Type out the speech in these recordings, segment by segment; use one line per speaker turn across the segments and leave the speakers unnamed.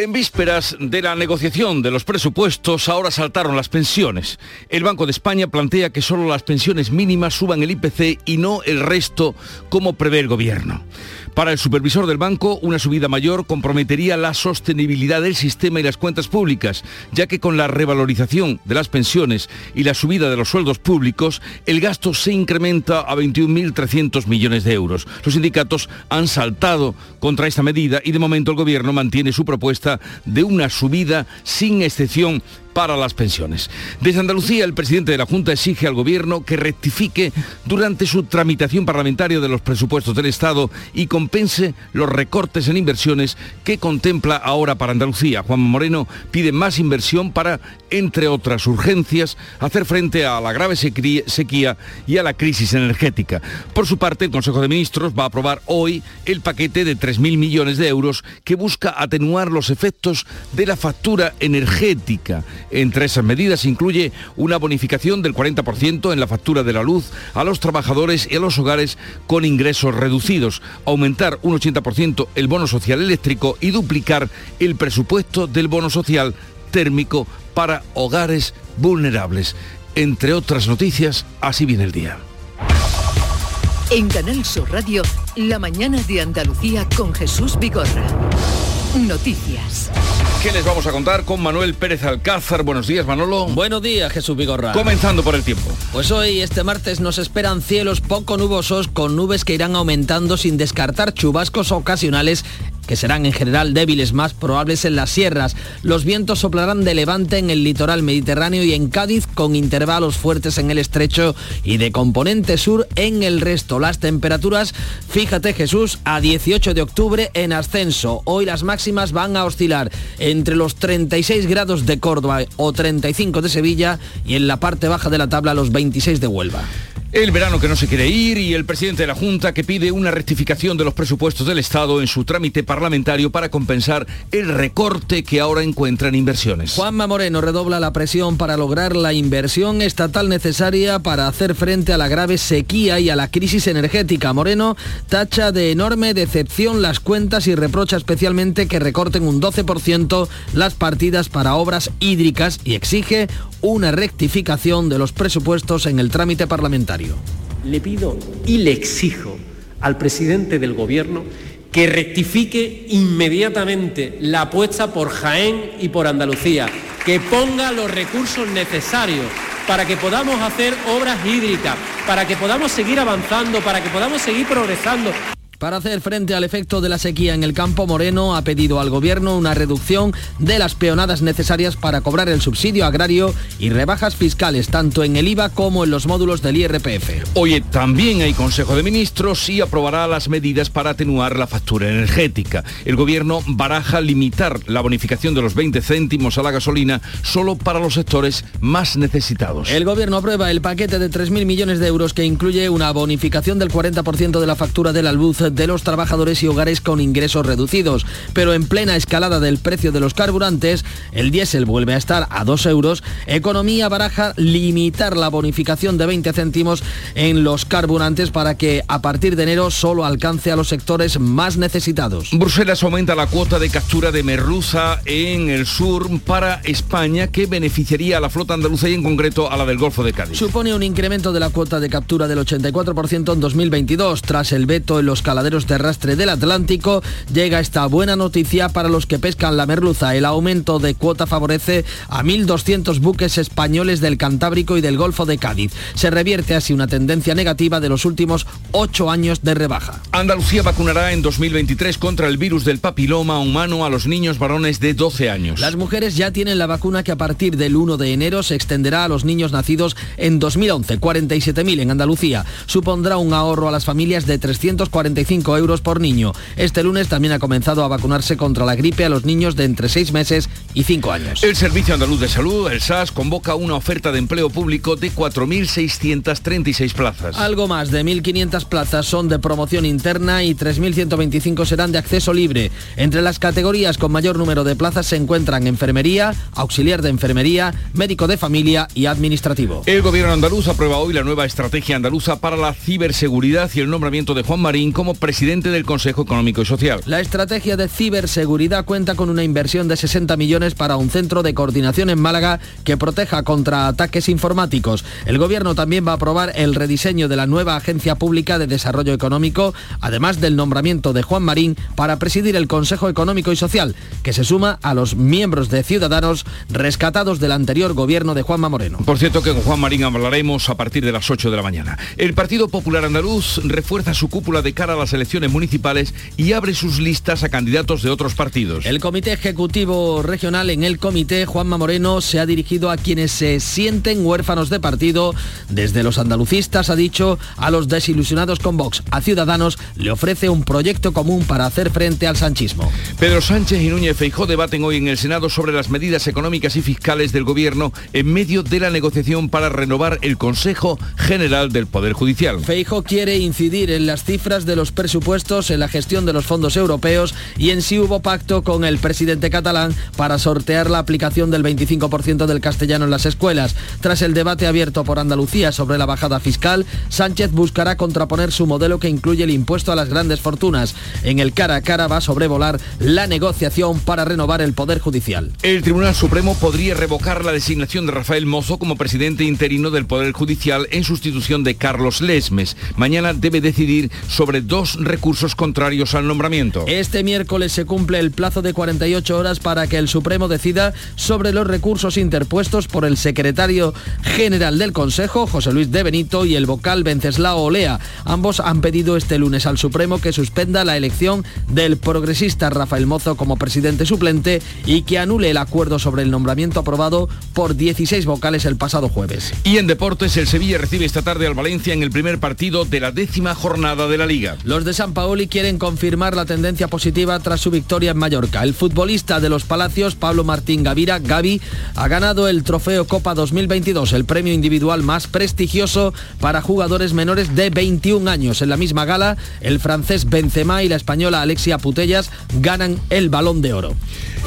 En vísperas de la negociación de los presupuestos, ahora saltaron las pensiones. El Banco de España plantea que solo las pensiones mínimas suban el IPC y no el resto, como prevé el Gobierno. Para el supervisor del banco, una subida mayor comprometería la sostenibilidad del sistema y las cuentas públicas, ya que con la revalorización de las pensiones y la subida de los sueldos públicos, el gasto se incrementa a 21.300 millones de euros. Los sindicatos han saltado contra esta medida y de momento el gobierno mantiene su propuesta de una subida sin excepción para las pensiones. Desde Andalucía, el presidente de la Junta exige al Gobierno que rectifique durante su tramitación parlamentaria de los presupuestos del Estado y compense los recortes en inversiones que contempla ahora para Andalucía. Juan Moreno pide más inversión para, entre otras urgencias, hacer frente a la grave sequía y a la crisis energética. Por su parte, el Consejo de Ministros va a aprobar hoy el paquete de 3.000 millones de euros que busca atenuar los efectos de la factura energética entre esas medidas incluye una bonificación del 40% en la factura de la luz a los trabajadores y a los hogares con ingresos reducidos, aumentar un 80% el bono social eléctrico y duplicar el presupuesto del bono social térmico para hogares vulnerables. Entre otras noticias, así viene el día.
En Canal Sur Radio, la mañana de Andalucía con Jesús Vigorra. Noticias.
¿Qué les vamos a contar con Manuel Pérez Alcázar? Buenos días, Manolo.
Buenos días, Jesús Vigorra.
Comenzando por el tiempo.
Pues hoy, este martes, nos esperan cielos poco nubosos con nubes que irán aumentando sin descartar chubascos ocasionales que serán en general débiles, más probables en las sierras. Los vientos soplarán de levante en el litoral mediterráneo y en Cádiz con intervalos fuertes en el estrecho y de componente sur en el resto. Las temperaturas, fíjate Jesús, a 18 de octubre en ascenso. Hoy las máximas van a oscilar entre los 36 grados de Córdoba o 35 de Sevilla y en la parte baja de la tabla los 26 de Huelva.
El verano que no se quiere ir y el presidente de la Junta que pide una rectificación de los presupuestos del Estado en su trámite parlamentario para compensar el recorte que ahora encuentra en inversiones.
Juanma Moreno redobla la presión para lograr la inversión estatal necesaria para hacer frente a la grave sequía y a la crisis energética. Moreno tacha de enorme decepción las cuentas y reprocha especialmente que recorten un 12% las partidas para obras hídricas y exige una rectificación de los presupuestos en el trámite parlamentario.
Le pido y le exijo al presidente del Gobierno que rectifique inmediatamente la apuesta por Jaén y por Andalucía, que ponga los recursos necesarios para que podamos hacer obras hídricas, para que podamos seguir avanzando, para que podamos seguir progresando.
Para hacer frente al efecto de la sequía en el campo, Moreno ha pedido al Gobierno una reducción de las peonadas necesarias para cobrar el subsidio agrario y rebajas fiscales tanto en el IVA como en los módulos del IRPF.
Hoy también hay Consejo de Ministros y aprobará las medidas para atenuar la factura energética. El Gobierno baraja limitar la bonificación de los 20 céntimos a la gasolina solo para los sectores más necesitados.
El Gobierno aprueba el paquete de 3.000 millones de euros que incluye una bonificación del 40% de la factura de la luz de los trabajadores y hogares con ingresos reducidos. Pero en plena escalada del precio de los carburantes, el diésel vuelve a estar a 2 euros. Economía baraja limitar la bonificación de 20 céntimos en los carburantes para que a partir de enero solo alcance a los sectores más necesitados.
Bruselas aumenta la cuota de captura de merluza en el sur para España que beneficiaría a la flota andaluza y en concreto a la del Golfo de Cádiz.
Supone un incremento de la cuota de captura del 84% en 2022 tras el veto en los caladeros de arrastre del Atlántico, llega esta buena noticia para los que pescan la merluza. El aumento de cuota favorece a 1.200 buques españoles del Cantábrico y del Golfo de Cádiz. Se revierte así una tendencia negativa de los últimos ocho años de rebaja.
Andalucía vacunará en 2023 contra el virus del papiloma humano a los niños varones de 12 años.
Las mujeres ya tienen la vacuna que a partir del 1 de enero se extenderá a los niños nacidos en 2011, 47.000 en Andalucía. Supondrá un ahorro a las familias de 345 25 euros por niño. Este lunes también ha comenzado a vacunarse contra la gripe a los niños de entre 6 meses y 5 años.
El Servicio Andaluz de Salud, el SAS, convoca una oferta de empleo público de 4.636 plazas.
Algo más de 1.500 plazas son de promoción interna y 3.125 serán de acceso libre. Entre las categorías con mayor número de plazas se encuentran enfermería, auxiliar de enfermería, médico de familia y administrativo.
El gobierno andaluz aprueba hoy la nueva estrategia andaluza para la ciberseguridad y el nombramiento de Juan Marín como presidente del Consejo Económico y Social.
La estrategia de ciberseguridad cuenta con una inversión de 60 millones para un centro de coordinación en Málaga que proteja contra ataques informáticos. El gobierno también va a aprobar el rediseño de la nueva Agencia Pública de Desarrollo Económico, además del nombramiento de Juan Marín para presidir el Consejo Económico y Social, que se suma a los miembros de Ciudadanos rescatados del anterior gobierno de Juanma Moreno.
Por cierto que con Juan Marín hablaremos a partir de las 8 de la mañana. El Partido Popular Andaluz refuerza su cúpula de cara a las elecciones municipales y abre sus listas a candidatos de otros partidos.
El Comité Ejecutivo Regional en el Comité Juanma Moreno se ha dirigido a quienes se sienten huérfanos de partido. Desde los andalucistas ha dicho a los desilusionados con Vox, a Ciudadanos le ofrece un proyecto común para hacer frente al sanchismo.
Pedro Sánchez y Núñez Feijó debaten hoy en el Senado sobre las medidas económicas y fiscales del gobierno en medio de la negociación para renovar el Consejo General del Poder Judicial.
Feijó quiere incidir en las cifras de los presupuestos, en la gestión de los fondos europeos y en si hubo pacto con el presidente catalán para sortear la aplicación del 25% del castellano en las escuelas. Tras el debate abierto por Andalucía sobre la bajada fiscal, Sánchez buscará contraponer su modelo que incluye el impuesto a las grandes fortunas. En el cara a cara va a sobrevolar la negociación para renovar el Poder Judicial.
El Tribunal Supremo podría revocar la designación de Rafael Mozo como presidente interino del Poder Judicial en sustitución de Carlos Lesmes. Mañana debe decidir sobre dos recursos contrarios al nombramiento.
Este miércoles se cumple el plazo de 48 horas para que el Supremo decida sobre los recursos interpuestos por el secretario general del Consejo, José Luis de Benito, y el vocal Venceslao Olea. Ambos han pedido este lunes al Supremo que suspenda la elección del progresista Rafael Mozo como presidente suplente y que anule el acuerdo sobre el nombramiento aprobado por 16 vocales el pasado jueves.
Y en deportes, el Sevilla recibe esta tarde al Valencia en el primer partido de la décima jornada de la Liga.
Los de San Paoli quieren confirmar la tendencia positiva tras su victoria en Mallorca. El futbolista de los Palacios, Pablo Martín Gavira, Gavi, ha ganado el trofeo Copa 2022, el premio individual más prestigioso para jugadores menores de 21 años. En la misma gala, el francés Benzema y la española Alexia Putellas ganan el balón de oro.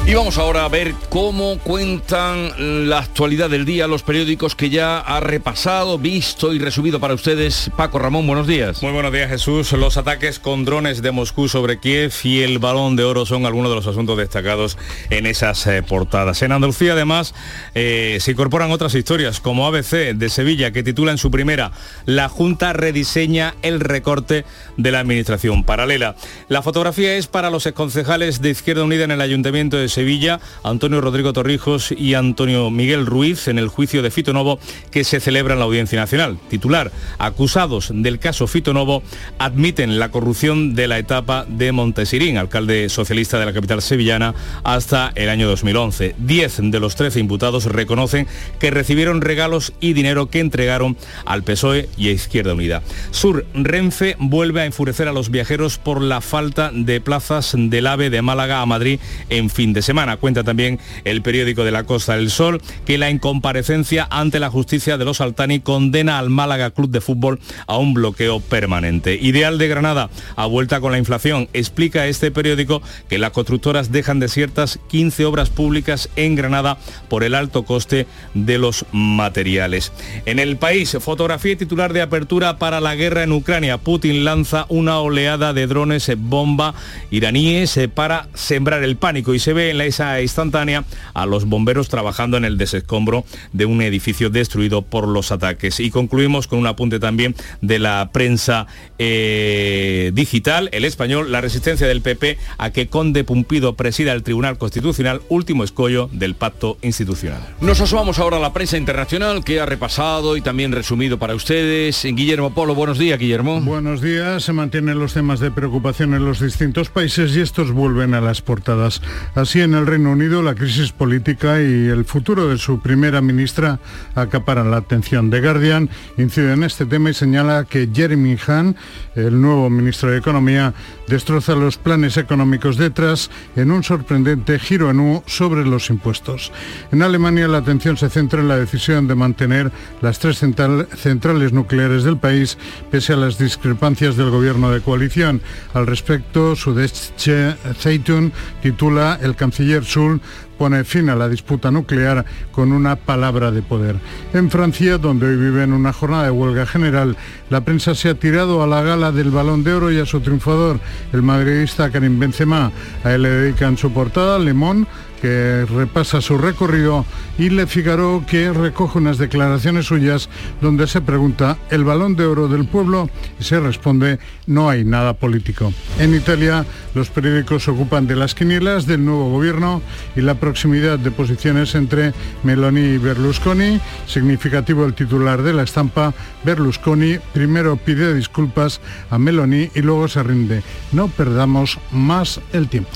Y vamos ahora a ver cómo cuentan la actualidad del día los periódicos que ya ha repasado, visto y resubido para ustedes. Paco Ramón, buenos días.
Muy buenos días Jesús. Los ataques con drones de Moscú sobre Kiev y el balón de oro son algunos de los asuntos destacados en esas eh, portadas. En Andalucía además eh, se incorporan otras historias como ABC de Sevilla que titula en su primera La Junta rediseña el recorte de la administración paralela. La fotografía es para los exconcejales de Izquierda Unida en el Ayuntamiento de Sevilla, Antonio Rodrigo Torrijos y Antonio Miguel Ruiz en el juicio de Fito Novo que se celebra en la Audiencia Nacional. Titular, acusados del caso Fito Novo admiten la corrupción de la etapa de Montesirín, alcalde socialista de la capital sevillana, hasta el año 2011. Diez de los trece imputados reconocen que recibieron regalos y dinero que entregaron al PSOE y a Izquierda Unida. Sur Renfe vuelve a enfurecer a los viajeros por la falta de plazas del AVE de Málaga a Madrid en fin de semana. Cuenta también el periódico de la Costa del Sol que la incomparecencia ante la justicia de los Altani condena al Málaga Club de Fútbol a un bloqueo permanente. Ideal de Granada, a vuelta con la inflación, explica este periódico que las constructoras dejan desiertas 15 obras públicas en Granada por el alto coste de los materiales. En el país, fotografía y titular de apertura para la guerra en Ucrania. Putin lanza una oleada de drones bomba iraníes para sembrar el pánico y se ve en la esa instantánea a los bomberos trabajando en el desescombro de un edificio destruido por los ataques. Y concluimos con un apunte también de la prensa eh, digital, el español, la resistencia del PP a que Conde Pumpido presida el Tribunal Constitucional, último escollo del pacto institucional.
Nos asomamos ahora a la prensa internacional que ha repasado y también resumido para ustedes. Guillermo Polo, buenos días, Guillermo.
Buenos días. Se mantienen los temas de preocupación en los distintos países y estos vuelven a las portadas. Así
Así, en el Reino Unido, la crisis política y el futuro de su primera ministra acaparan la atención. The Guardian incide en este tema y señala que Jeremy Hunt, el nuevo ministro de Economía, destroza los planes económicos detrás en un sorprendente giro en U sobre los impuestos. En Alemania, la atención se centra en la decisión de mantener las tres centrales nucleares del país, pese a las discrepancias del gobierno de coalición. Al respecto, Süddeutsche Zeitung titula El canciller Schul pone fin a la disputa nuclear con una palabra de poder. En Francia, donde hoy vive en una jornada de huelga general, la prensa se ha tirado a la gala del Balón de Oro y a su triunfador, el madridista Karim Benzema. A él le dedican su portada Le Monde, que repasa su recorrido, y Le Figaro, que recoge unas declaraciones suyas donde se pregunta el balón de oro del pueblo y se responde no hay nada político. En Italia, los periódicos se ocupan de las quinielas del nuevo gobierno y la proximidad de posiciones entre Meloni y Berlusconi. Significativo el titular de la estampa, Berlusconi primero pide disculpas a Meloni y luego se rinde. No perdamos más el tiempo.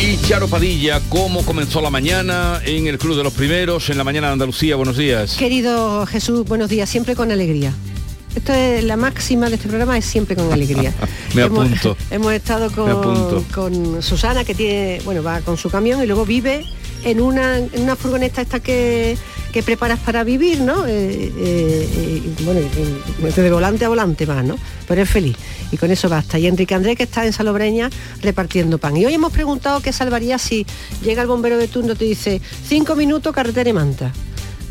Y Charo Padilla, ¿cómo comenzó la mañana en el Club de los Primeros, en la mañana de Andalucía? Buenos días.
Querido Jesús, buenos días, siempre con alegría. Esto es la máxima de este programa, es siempre con alegría.
Me
hemos,
apunto.
Hemos estado con, con Susana, que tiene, bueno, va con su camión y luego vive en una, en una furgoneta esta que, que preparas para vivir, ¿no? Eh, eh, y, bueno, y- de volante a volante va, ¿no? Pero es feliz. Y con eso basta. Y Enrique Andrés que está en Salobreña repartiendo pan. Y hoy hemos preguntado qué salvaría si llega el bombero de turno y te dice cinco minutos carretera y manta.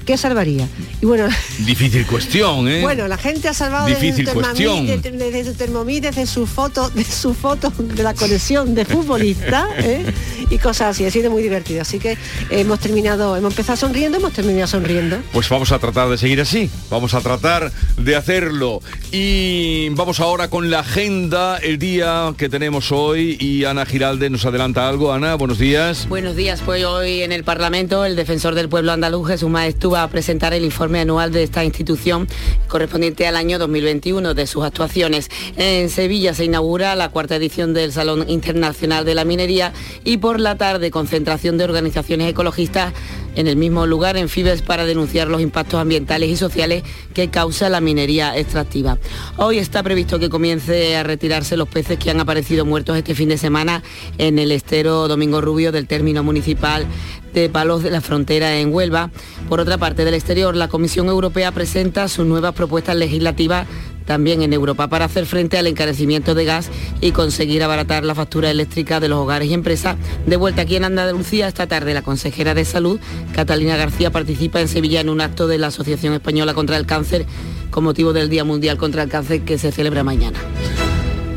¿Qué salvaría? Y bueno,
Difícil cuestión, ¿eh?
bueno, la gente ha salvado
Difícil
desde, su
cuestión.
Desde su Thermomix, desde su foto, de su foto de la colección de futbolista ¿eh? y cosas así. Ha sido muy divertido. Así que hemos terminado, hemos empezado sonriendo, hemos terminado sonriendo.
Pues vamos a tratar de seguir así, vamos a tratar de hacerlo. Y vamos ahora con la agenda, el día que tenemos hoy y Ana Giralde nos adelanta algo. Ana, buenos días.
Buenos días, pues hoy en el Parlamento el defensor del pueblo andaluz Jesús Maestú va a presentar el informe anual de esta institución correspondiente al año 2021 de sus actuaciones. En Sevilla se inaugura la cuarta edición del Salón Internacional de la Minería y por la tarde concentración de organizaciones ecologistas en el mismo lugar en Fibes para denunciar los impactos ambientales y sociales que causa la minería extractiva. Hoy está previsto que comience a retirarse los peces que han aparecido muertos este fin de semana en el estero Domingo Rubio del término municipal de Palos de la Frontera en Huelva. Por otra parte, del exterior, la Comisión Europea presenta sus nuevas propuestas legislativas también en Europa para hacer frente al encarecimiento de gas y conseguir abaratar la factura eléctrica de los hogares y empresas. De vuelta aquí en Andalucía esta tarde la consejera de Salud, Catalina García, participa en Sevilla en un acto de la Asociación Española contra el Cáncer con motivo del Día Mundial contra el Cáncer que se celebra mañana.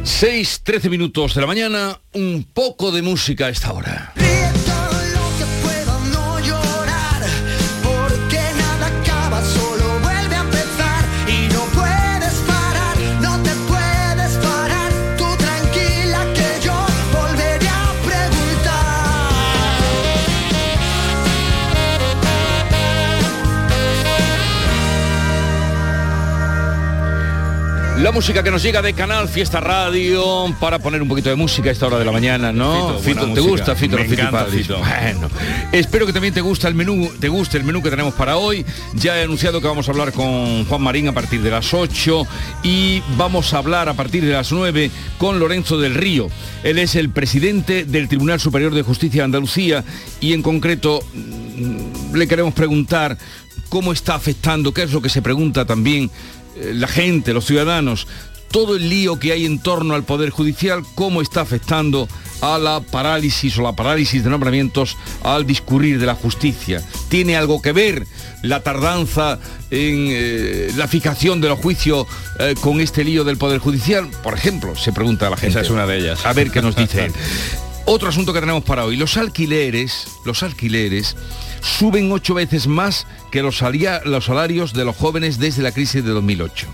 6, 13 minutos de la mañana, un poco de música a esta hora. La música que nos llega de Canal Fiesta Radio para poner un poquito de música a esta hora de la mañana, ¿no?
Fito,
¿te
música.
gusta Fito
Me encanta? Fito.
Bueno, espero que también te gusta el menú, te guste el menú que tenemos para hoy. Ya he anunciado que vamos a hablar con Juan Marín a partir de las 8 y vamos a hablar a partir de las 9 con Lorenzo del Río. Él es el presidente del Tribunal Superior de Justicia de Andalucía y en concreto mm, le queremos preguntar cómo está afectando, qué es lo que se pregunta también la gente, los ciudadanos, todo el lío que hay en torno al Poder Judicial, cómo está afectando a la parálisis o la parálisis de nombramientos al discurrir de la justicia. ¿Tiene algo que ver la tardanza en eh, la fijación de los juicios eh, con este lío del Poder Judicial? Por ejemplo, se pregunta la gente.
Esa es una de ellas.
A ver qué nos dice él. Otro asunto que tenemos para hoy, los alquileres, los alquileres suben ocho veces más que los, los salarios de los jóvenes desde la crisis de 2008.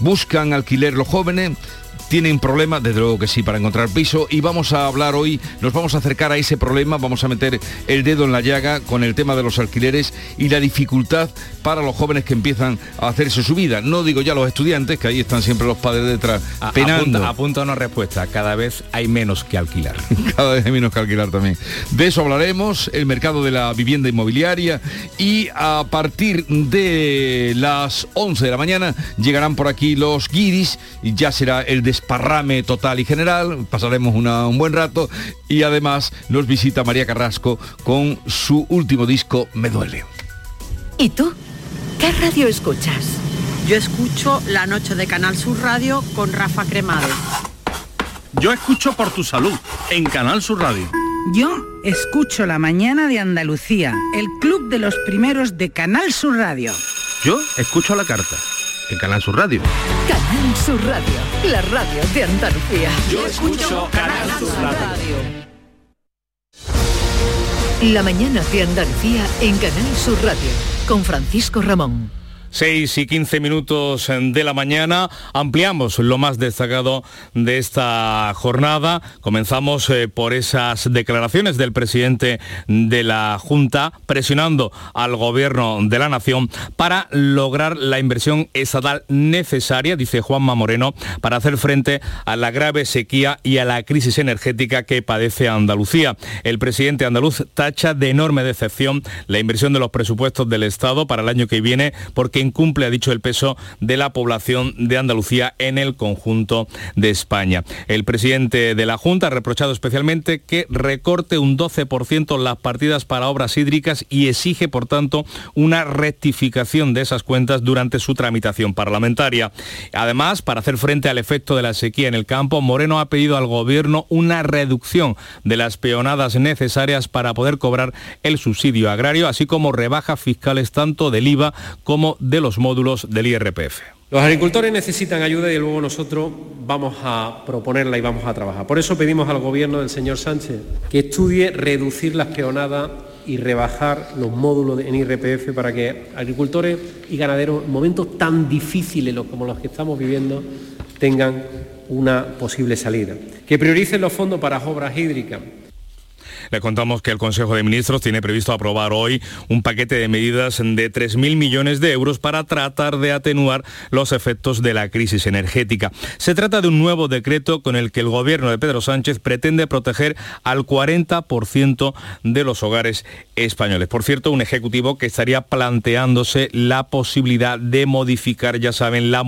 buscan alquiler los jóvenes, tienen problemas, desde luego que sí, para encontrar piso y vamos a hablar hoy, nos vamos a acercar a ese problema, vamos a meter el dedo en la llaga con el tema de los alquileres y la dificultad para los jóvenes que empiezan a hacerse su vida. No digo ya los estudiantes, que ahí están siempre los padres detrás,
A-
penando.
Apunta, apunta una respuesta. Cada vez hay menos que alquilar.
Cada vez hay menos que alquilar también. De eso hablaremos, el mercado de la vivienda inmobiliaria y a partir de las 11 de la mañana llegarán por aquí los guiris y ya será el desparrame total y general, pasaremos una- un buen rato y además nos visita María Carrasco con su último disco Me duele.
¿Y tú? ¿Qué radio escuchas?
Yo escucho La Noche de Canal Sur Radio con Rafa Cremades.
Yo escucho por tu salud en Canal Sur Radio.
Yo escucho La Mañana de Andalucía, el club de los primeros de Canal Sur Radio.
Yo escucho la carta en Canal Sur Radio.
Sur Radio, la radio de Andalucía.
Yo escucho Canal Sur Radio.
La mañana de Andalucía en Canal Sur Radio con Francisco Ramón.
6 y 15 minutos de la mañana. Ampliamos lo más destacado de esta jornada. Comenzamos eh, por esas declaraciones del presidente de la Junta presionando al gobierno de la nación para lograr la inversión estatal necesaria, dice Juanma Moreno, para hacer frente a la grave sequía y a la crisis energética que padece Andalucía. El presidente andaluz tacha de enorme decepción la inversión de los presupuestos del Estado para el año que viene porque incumple, ha dicho, el peso de la población de Andalucía en el conjunto de España. El presidente de la Junta ha reprochado especialmente que recorte un 12% las partidas para obras hídricas y exige, por tanto, una rectificación de esas cuentas durante su tramitación parlamentaria. Además, para hacer frente al efecto de la sequía en el campo, Moreno ha pedido al Gobierno una reducción de las peonadas necesarias para poder cobrar el subsidio agrario, así como rebajas fiscales tanto del IVA como los módulos del IRPF.
Los agricultores necesitan ayuda y luego nosotros vamos a proponerla y vamos a trabajar. Por eso pedimos al gobierno del señor Sánchez que estudie reducir las peonadas y rebajar los módulos en IRPF para que agricultores y ganaderos en momentos tan difíciles como los que estamos viviendo tengan una posible salida. Que prioricen los fondos para obras hídricas,
Le contamos que el Consejo de Ministros tiene previsto aprobar hoy un paquete de medidas de 3.000 millones de euros para tratar de atenuar los efectos de la crisis energética. Se trata de un nuevo decreto con el que el gobierno de Pedro Sánchez pretende proteger al 40% de los hogares españoles. Por cierto, un ejecutivo que estaría planteándose la posibilidad de modificar, ya saben, la,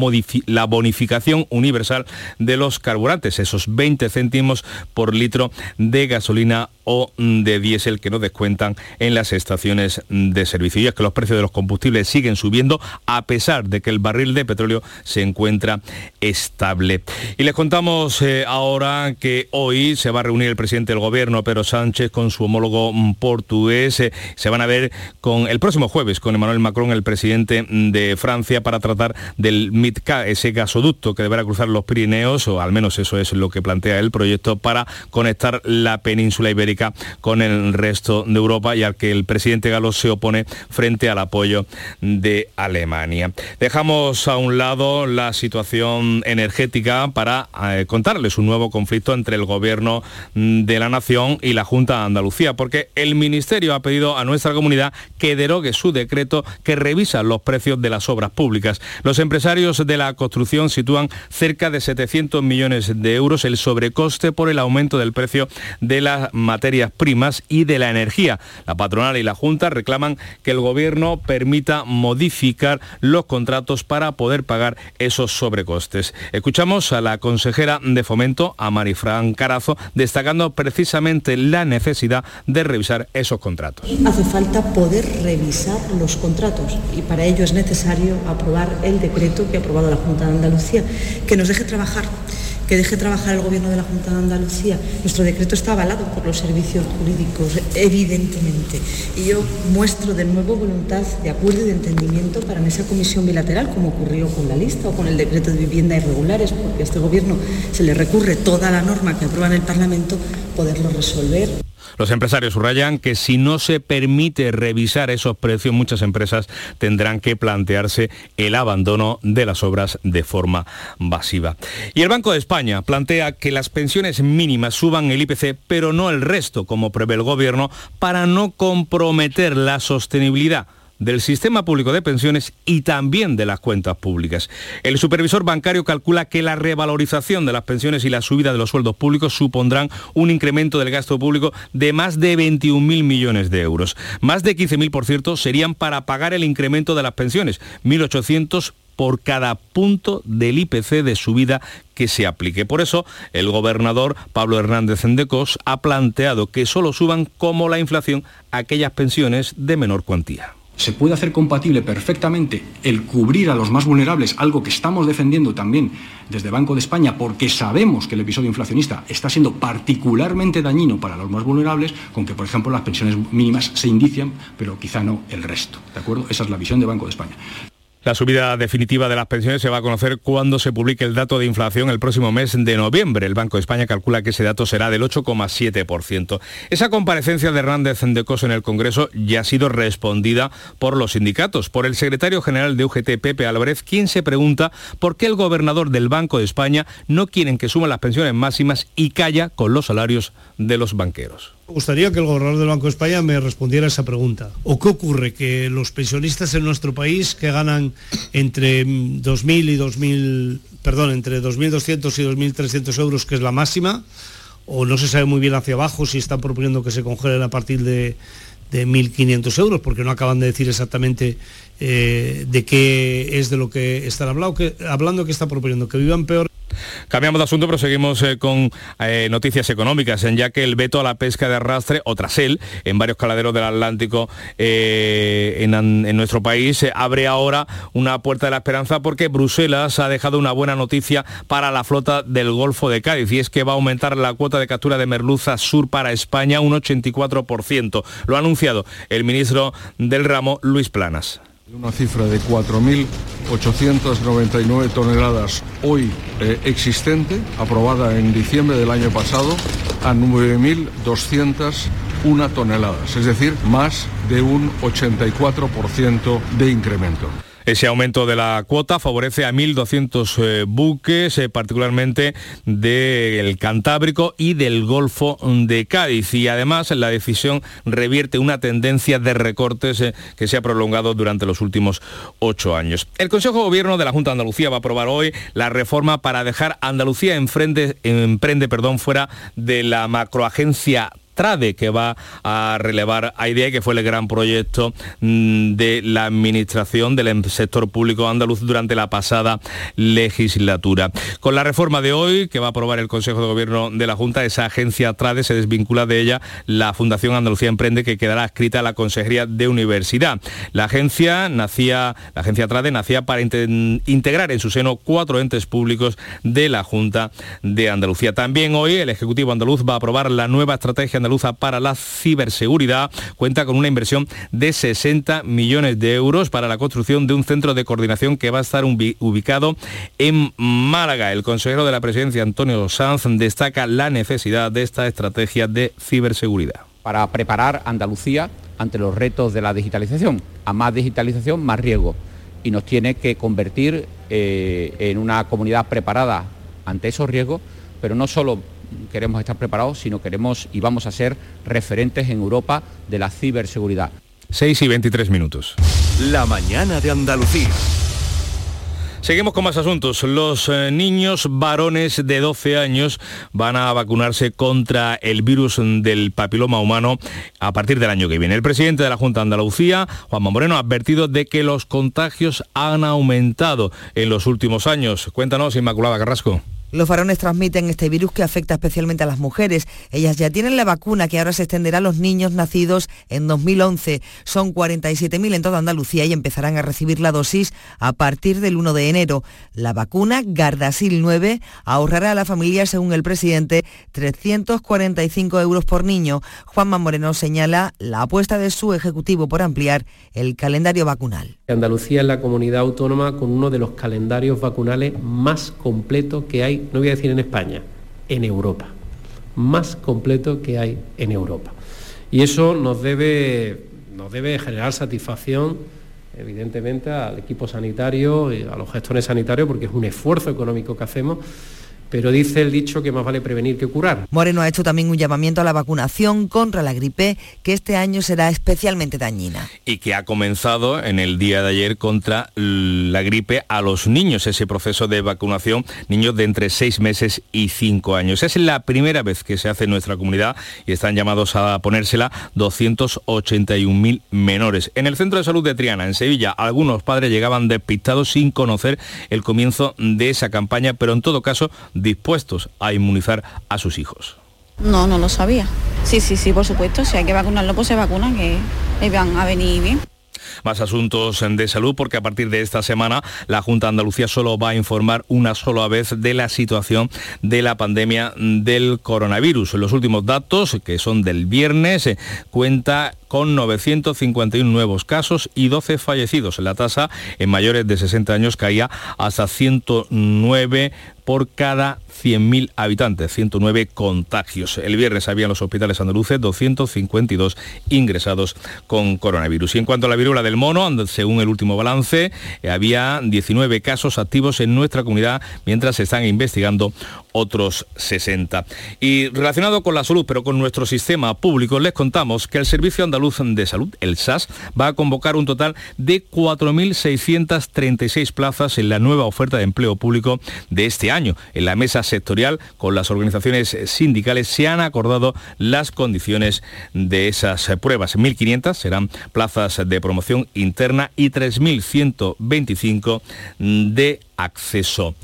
la bonificación universal de los carburantes, esos 20 céntimos por litro de gasolina o de diésel que no descuentan en las estaciones de servicio. Y es que los precios de los combustibles siguen subiendo a pesar de que el barril de petróleo se encuentra estable. Y les contamos eh, ahora que hoy se va a reunir el presidente del gobierno, Pedro Sánchez, con su homólogo portugués. Eh, se van a ver con el próximo jueves con Emmanuel Macron, el presidente de Francia, para tratar del MidCa, ese gasoducto que deberá cruzar los Pirineos, o al menos eso es lo que plantea el proyecto, para conectar la península ibérica con el resto de Europa y al que el presidente galo se opone frente al apoyo de Alemania. Dejamos a un lado la situación energética para eh, contarles un nuevo conflicto entre el gobierno de la nación y la Junta de Andalucía, porque el Ministerio ha pedido a nuestra comunidad que derogue su decreto que revisa los precios de las obras públicas. Los empresarios de la construcción sitúan cerca de 700 millones de euros el sobrecoste por el aumento del precio de las materias primas y de la energía. La patronal y la Junta reclaman que el gobierno permita modificar los contratos para poder pagar esos sobrecostes. Escuchamos a la consejera de Fomento, a Marifran Carazo, destacando precisamente la necesidad de revisar esos contratos.
Hace falta poder revisar los contratos y para ello es necesario aprobar el decreto que ha aprobado la Junta de Andalucía, que nos deje trabajar, que deje trabajar el Gobierno de la Junta de Andalucía. Nuestro decreto está avalado por los servicios jurídicos, evidentemente, y yo muestro de nuevo voluntad de acuerdo y de entendimiento para en esa comisión bilateral, como ocurrió con la lista o con el decreto de vivienda irregulares, porque a este Gobierno se le recurre toda la norma que aprueba en el Parlamento, poderlo resolver.
Los empresarios subrayan que si no se permite revisar esos precios, muchas empresas tendrán que plantearse el abandono de las obras de forma masiva. Y el Banco de España plantea que las pensiones mínimas suban el IPC, pero no el resto, como prevé el Gobierno, para no comprometer la sostenibilidad del sistema público de pensiones y también de las cuentas públicas. El supervisor bancario calcula que la revalorización de las pensiones y la subida de los sueldos públicos supondrán un incremento del gasto público de más de 21.000 millones de euros. Más de 15.000, por cierto, serían para pagar el incremento de las pensiones, 1.800 por cada punto del IPC de subida que se aplique. Por eso, el gobernador Pablo Hernández Endecos ha planteado que solo suban como la inflación aquellas pensiones de menor cuantía
se puede hacer compatible perfectamente el cubrir a los más vulnerables, algo que estamos defendiendo también desde Banco de España, porque sabemos que el episodio inflacionista está siendo particularmente dañino para los más vulnerables, con que, por ejemplo, las pensiones mínimas se indician, pero quizá no el resto. ¿De acuerdo? Esa es la visión de Banco de España.
La subida definitiva de las pensiones se va a conocer cuando se publique el dato de inflación el próximo mes de noviembre. El Banco de España calcula que ese dato será del 8,7%. Esa comparecencia de Hernández de Cos en el Congreso ya ha sido respondida por los sindicatos, por el secretario general de UGT, Pepe Álvarez, quien se pregunta por qué el gobernador del Banco de España no quiere que suman las pensiones máximas y calla con los salarios de los banqueros.
Me gustaría que el gobernador del Banco de España me respondiera esa pregunta. ¿O qué ocurre? Que los pensionistas en nuestro país que ganan entre 2.000 y 2.000, perdón, entre 2.200 y 2.300 euros, que es la máxima, o no se sabe muy bien hacia abajo si están proponiendo que se congelen a partir de, de 1.500 euros, porque no acaban de decir exactamente eh, de qué es de lo que están hablando, que, hablando que está proponiendo, que vivan peor.
Cambiamos de asunto, pero seguimos eh, con eh, noticias económicas, en ya que el veto a la pesca de arrastre o trasel en varios caladeros del Atlántico eh, en, en, nuestro país abre ahora una puerta de la esperanza porque Bruselas ha dejado una buena noticia para la flota del Golfo de Cádiz y es que va a aumentar la cuota de captura de merluza sur para España un 84%. Lo ha anunciado el ministro del ramo, Luis Planas.
Una cifra de 4.899 toneladas hoy eh, existente, aprobada en diciembre del año pasado, a 9.201 toneladas, es decir, más de un 84% de incremento.
Ese aumento de la cuota favorece a 1.200 eh, buques, eh, particularmente del Cantábrico y del Golfo de Cádiz. Y además la decisión revierte una tendencia de recortes eh, que se ha prolongado durante los últimos ocho años. El Consejo de Gobierno de la Junta de Andalucía va a aprobar hoy la reforma para dejar Andalucía emprende, emprende perdón, fuera de la macroagencia Trade, que va a relevar a IDEA, que fue el gran proyecto mm, de la administración del em, sector público andaluz durante la pasada legislatura. Con la reforma de hoy, que va a aprobar el Consejo de Gobierno de la Junta, esa agencia Trade se desvincula de ella la Fundación Andalucía Emprende, que quedará escrita a la Consejería de Universidad. La agencia nacía, la agencia Trade nacía para integrar en su seno cuatro entes públicos de la Junta de Andalucía. También hoy el Ejecutivo andaluz va a aprobar la nueva estrategia andaluz para la ciberseguridad cuenta con una inversión de 60 millones de euros para la construcción de un centro de coordinación que va a estar ubicado en Málaga. El consejero de la presidencia, Antonio Sanz, destaca la necesidad de esta estrategia de ciberseguridad.
Para preparar Andalucía ante los retos de la digitalización. A más digitalización, más riesgo. Y nos tiene que convertir eh, en una comunidad preparada ante esos riesgos, pero no solo queremos estar preparados, sino queremos y vamos a ser referentes en Europa de la ciberseguridad.
6 y 23 minutos.
La mañana de Andalucía.
Seguimos con más asuntos. Los eh, niños varones de 12 años van a vacunarse contra el virus del papiloma humano a partir del año que viene. El presidente de la Junta de Andalucía, Juanma Moreno, ha advertido de que los contagios han aumentado en los últimos años. Cuéntanos, Inmaculada Carrasco.
Los varones transmiten este virus que afecta especialmente a las mujeres. Ellas ya tienen la vacuna que ahora se extenderá a los niños nacidos en 2011. Son 47.000 en toda Andalucía y empezarán a recibir la dosis a partir del 1 de enero. La vacuna Gardasil 9 ahorrará a la familia, según el presidente, 345 euros por niño. Juanma Moreno señala la apuesta de su ejecutivo por ampliar el calendario vacunal.
Andalucía es la comunidad autónoma con uno de los calendarios vacunales más completos que hay no voy a decir en España, en Europa. más completo que hay en Europa. Y eso nos debe, nos debe generar satisfacción evidentemente al equipo sanitario y a los gestores sanitarios porque es un esfuerzo económico que hacemos pero dice el dicho que más vale prevenir que curar.
Moreno ha hecho también un llamamiento a la vacunación contra la gripe, que este año será especialmente dañina.
Y que ha comenzado en el día de ayer contra la gripe a los niños, ese proceso de vacunación, niños de entre 6 meses y 5 años. Es la primera vez que se hace en nuestra comunidad y están llamados a ponérsela 281.000 menores. En el Centro de Salud de Triana, en Sevilla, algunos padres llegaban despistados sin conocer el comienzo de esa campaña, pero en todo caso dispuestos a inmunizar a sus hijos.
No, no lo sabía. Sí, sí, sí, por supuesto. Si hay que vacunarlo, pues se vacunan, que les van a venir bien.
Más asuntos de salud porque a partir de esta semana la Junta de Andalucía solo va a informar una sola vez de la situación de la pandemia del coronavirus. Los últimos datos, que son del viernes, eh, cuenta con 951 nuevos casos y 12 fallecidos. La tasa en mayores de 60 años caía hasta 109 por cada 100.000 habitantes, 109 contagios. El viernes había en los hospitales andaluces 252 ingresados con coronavirus. Y en cuanto a la viruela del mono, según el último balance, había 19 casos activos en nuestra comunidad, mientras se están investigando otros 60. Y relacionado con la salud, pero con nuestro sistema público, les contamos que el Servicio Andaluz de Salud, el SAS, va a convocar un total de 4.636 plazas en la nueva oferta de empleo público de este año. En la mesa sectorial con las organizaciones sindicales se han acordado las condiciones de esas pruebas. 1.500 serán plazas de promoción interna y 3.125 de acceso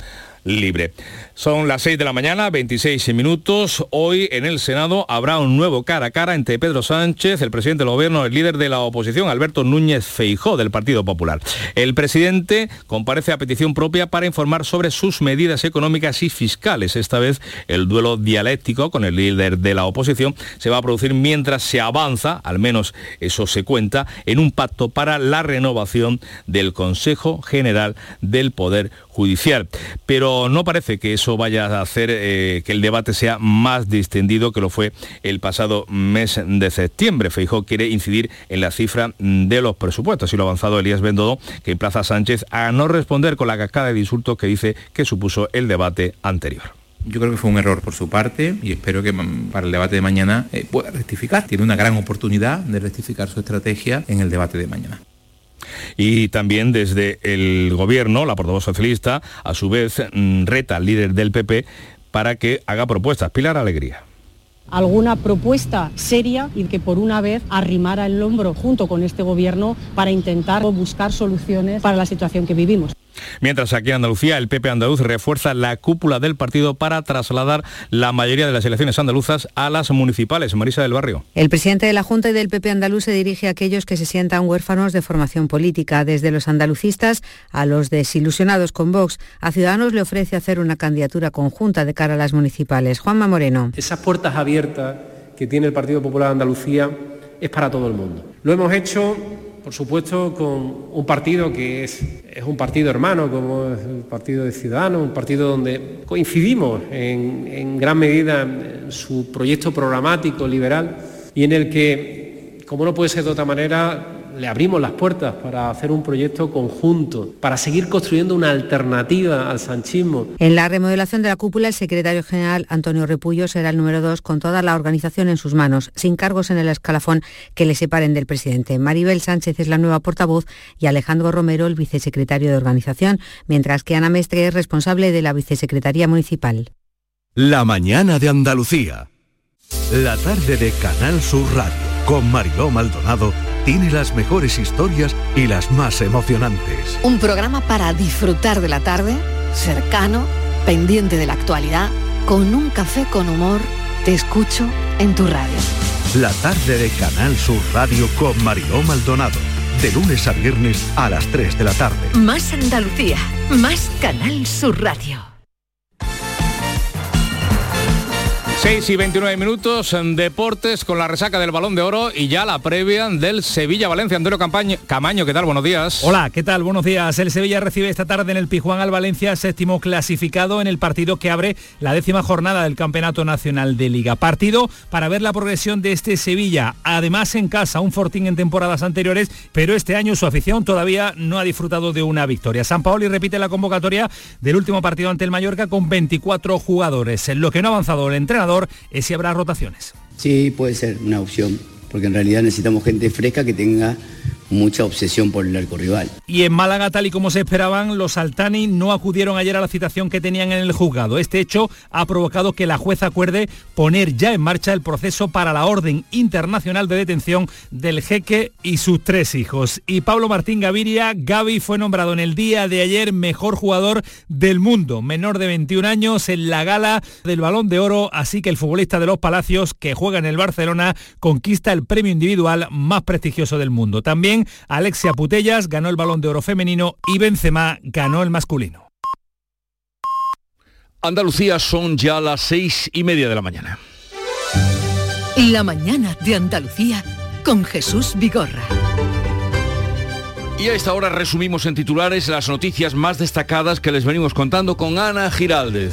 libre. Son las 6 de la mañana, 26 minutos. Hoy en el Senado habrá un nuevo cara a cara entre Pedro Sánchez, el presidente del gobierno, el líder de la oposición, Alberto Núñez Feijó, del Partido Popular. El presidente comparece a petición propia para informar sobre sus medidas económicas y fiscales. Esta vez el duelo dialéctico con el líder de la oposición se va a producir mientras se avanza, al menos eso se cuenta, en un pacto para la renovación del Consejo General del Poder Judicial. Pero no parece que eso vaya a hacer eh, que el debate sea más distendido que lo fue el pasado mes de septiembre. Feijó quiere incidir en la cifra de los presupuestos y lo ha avanzado Elías Bendodo, que emplaza Sánchez a no responder con la cascada de insultos que dice que supuso el debate anterior.
Yo creo que fue un error por su parte y espero que para el debate de mañana eh, pueda rectificar. Tiene una gran oportunidad de rectificar su estrategia en el debate de mañana.
Y también desde el gobierno, la portavoz socialista, a su vez mm, reta al líder del PP para que haga propuestas. Pilar Alegría
alguna propuesta seria y que por una vez arrimara el hombro junto con este gobierno para intentar buscar soluciones para la situación que vivimos.
Mientras aquí en Andalucía, el PP andaluz refuerza la cúpula del partido para trasladar la mayoría de las elecciones andaluzas a las municipales. Marisa del Barrio.
El presidente de la Junta y del PP andaluz se dirige a aquellos que se sientan huérfanos de formación política, desde los andalucistas a los desilusionados con Vox. A Ciudadanos le ofrece hacer una candidatura conjunta de cara a las municipales. Juanma Moreno.
Esas puertas abiertas que tiene el Partido Popular de Andalucía es para todo el mundo. Lo hemos hecho por supuesto, con un partido que es, un partido hermano, como es el Partido de Ciudadanos, un partido donde coincidimos en, en gran medida en su proyecto programático liberal y en el que, como no puede ser de otra manera, le abrimos las puertas para hacer un proyecto conjunto, para seguir construyendo una alternativa al sanchismo.
En la remodelación de la cúpula, el secretario general Antonio Repullo será el número dos con toda la organización en sus manos, sin cargos en el escalafón que le separen del presidente. Maribel Sánchez es la nueva portavoz y Alejandro Romero el vicesecretario de organización, mientras que Ana Mestre es responsable de la vicesecretaría municipal.
La mañana de Andalucía. La tarde de Canal Sur Radio con Mariló Maldonado tiene las mejores historias y las más emocionantes.
Un programa para disfrutar de la tarde, cercano, pendiente de la actualidad, con un café con humor. Te escucho en tu radio.
La tarde de Canal Sur Radio con Mariló Maldonado. De lunes a viernes a las 3 de la tarde.
Más Andalucía, más Canal Sur Radio.
6 y 29 minutos en deportes con la resaca del balón de oro y ya la previa del Sevilla-Valencia. Campaño, Camaño, ¿qué tal? Buenos días.
Hola, ¿qué tal? Buenos días. El Sevilla recibe esta tarde en el Pijuán al Valencia, séptimo clasificado en el partido que abre la décima jornada del Campeonato Nacional de Liga. Partido para ver la progresión de este Sevilla. Además en casa, un fortín en temporadas anteriores, pero este año su afición todavía no ha disfrutado de una victoria. San Paoli repite la convocatoria del último partido ante el Mallorca con 24 jugadores. En lo que no ha avanzado el entrenador es si habrá rotaciones.
Sí, puede ser una opción, porque en realidad necesitamos gente fresca que tenga mucha obsesión por el arco rival.
Y en Málaga, tal y como se esperaban, los Altani no acudieron ayer a la citación que tenían en el juzgado. Este hecho ha provocado que la jueza acuerde poner ya en marcha el proceso para la orden internacional de detención del jeque y sus tres hijos. Y Pablo Martín Gaviria, Gavi fue nombrado en el día de ayer mejor jugador del mundo, menor de 21 años en la gala del Balón de Oro, así que el futbolista de los Palacios que juega en el Barcelona conquista el premio individual más prestigioso del mundo. También Alexia Putellas ganó el balón de oro femenino y Benzema ganó el masculino.
Andalucía son ya las seis y media de la mañana.
La mañana de Andalucía con Jesús Vigorra.
Y a esta hora resumimos en titulares las noticias más destacadas que les venimos contando con Ana Giraldez.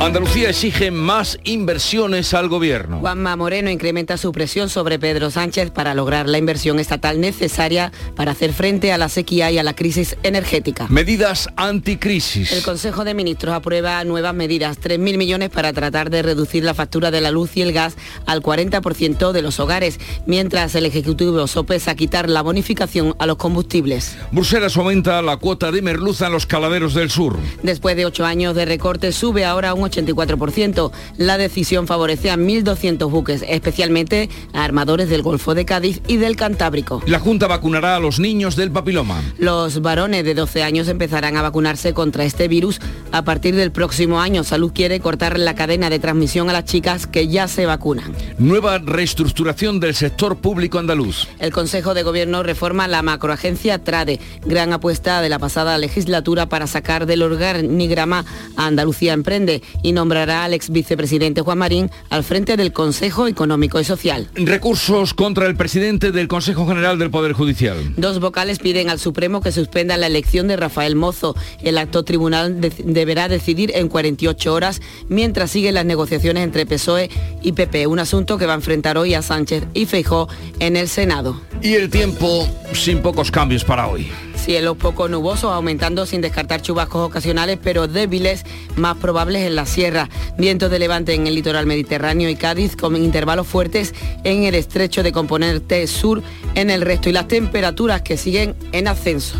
Andalucía exige más inversiones al gobierno.
Juanma Moreno incrementa su presión sobre Pedro Sánchez para lograr la inversión estatal necesaria para hacer frente a la sequía y a la crisis energética.
Medidas anticrisis.
El Consejo de Ministros aprueba nuevas medidas, 3.000 millones para tratar de reducir la factura de la luz y el gas al 40% de los hogares, mientras el Ejecutivo sopesa quitar la bonificación a los combustibles.
Bruselas aumenta la cuota de merluza en los caladeros del sur.
Después de ocho años de recorte, sube ahora un 84%. La decisión favorece a 1.200 buques, especialmente a armadores del Golfo de Cádiz y del Cantábrico.
La Junta vacunará a los niños del papiloma.
Los varones de 12 años empezarán a vacunarse contra este virus a partir del próximo año. Salud quiere cortar la cadena de transmisión a las chicas que ya se vacunan.
Nueva reestructuración del sector público andaluz.
El Consejo de Gobierno reforma la macroagencia TRADE, gran apuesta de la pasada legislatura para sacar del organigrama a Andalucía Emprende y nombrará al ex vicepresidente Juan Marín al frente del Consejo Económico y Social.
Recursos contra el presidente del Consejo General del Poder Judicial.
Dos vocales piden al Supremo que suspenda la elección de Rafael Mozo. El acto tribunal de deberá decidir en 48 horas mientras siguen las negociaciones entre PSOE y PP, un asunto que va a enfrentar hoy a Sánchez y Feijó en el Senado.
Y el tiempo sin pocos cambios para hoy.
Cielos poco nubosos, aumentando sin descartar chubascos ocasionales, pero débiles, más probables en la sierra. Vientos de levante en el litoral mediterráneo y Cádiz, con intervalos fuertes en el estrecho de componente sur en el resto y las temperaturas que siguen en ascenso.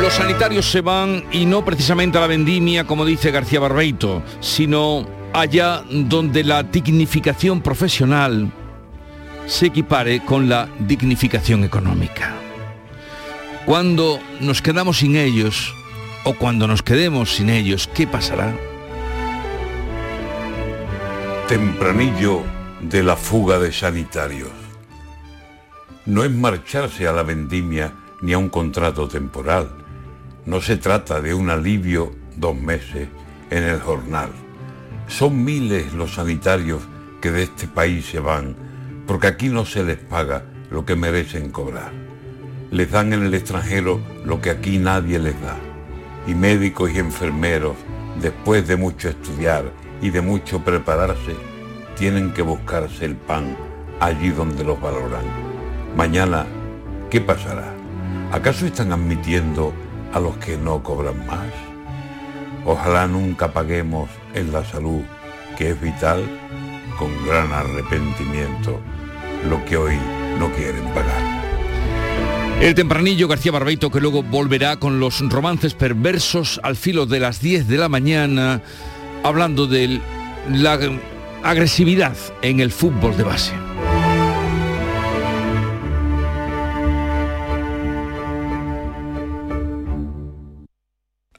Los sanitarios se van y no precisamente a la vendimia, como dice García Barbeito, sino allá donde la dignificación profesional se equipare con la dignificación económica. Cuando nos quedamos sin ellos o cuando nos quedemos sin ellos, ¿qué pasará?
Tempranillo de la fuga de sanitarios. No es marcharse a la vendimia ni a un contrato temporal. No se trata de un alivio dos meses en el jornal. Son miles los sanitarios que de este país se van porque aquí no se les paga lo que merecen cobrar. Les dan en el extranjero lo que aquí nadie les da. Y médicos y enfermeros, después de mucho estudiar y de mucho prepararse, tienen que buscarse el pan allí donde los valoran. Mañana, ¿qué pasará? ¿Acaso están admitiendo a los que no cobran más? Ojalá nunca paguemos en la salud, que es vital, con gran arrepentimiento, lo que hoy no quieren pagar.
El tempranillo García Barbeito que luego volverá con los romances perversos al filo de las 10 de la mañana, hablando de la agresividad en el fútbol de base.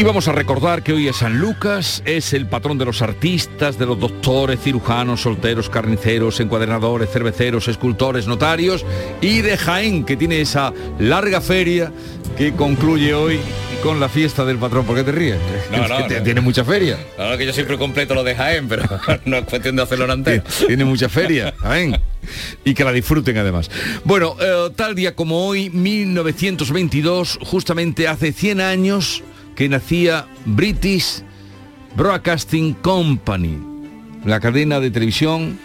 Y vamos a recordar que hoy es San Lucas, es el patrón de los artistas, de los doctores, cirujanos, solteros, carniceros, encuadernadores, cerveceros, escultores, notarios y de Jaén, que tiene esa larga feria que concluye hoy con la fiesta del patrón. ¿Por qué te ríes?
No, no,
Que
no.
Tiene mucha feria.
Claro que yo siempre completo lo de Jaén, pero no es cuestión de hacerlo en antena.
Tiene mucha feria, Jaén. Y que la disfruten además. Bueno, eh, tal día como hoy, 1922, justamente hace 100 años que nacía British Broadcasting Company, la cadena de televisión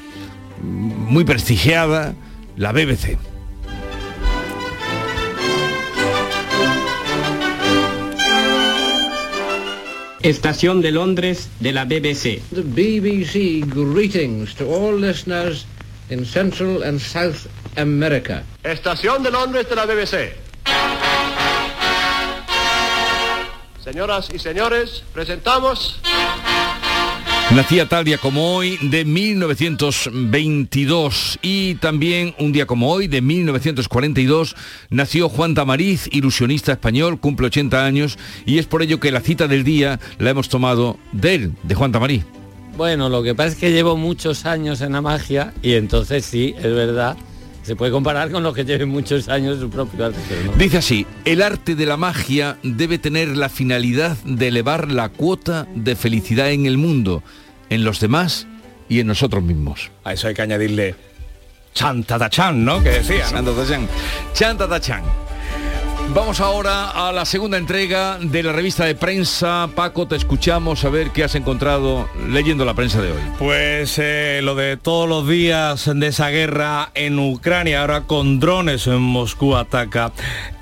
muy prestigiada, la BBC.
Estación de Londres de la BBC.
The BBC greetings to all listeners in Central and South America.
Estación de Londres de la BBC. Señoras y señores, presentamos
Nacía tal día como hoy de 1922 y también un día como hoy de 1942 nació Juan Tamariz, ilusionista español, cumple 80 años y es por ello que la cita del día la hemos tomado de él, de Juan Tamariz.
Bueno, lo que pasa es que llevo muchos años en la magia y entonces sí, es verdad, se puede comparar con los que lleven muchos años en su propio arte. pero no.
Dice así, el arte de la magia debe tener la finalidad de elevar la cuota de felicidad en el mundo, en los demás y en nosotros mismos.
A eso hay que añadirle chantatachán, ¿no? Que decía. ¿no?
Chantatachán. Chantatachán. Vamos ahora a la segunda entrega de la revista de prensa. Paco, te escuchamos a ver qué has encontrado leyendo la prensa de hoy.
Pues eh, lo de todos los días de esa guerra en Ucrania, ahora con drones en Moscú ataca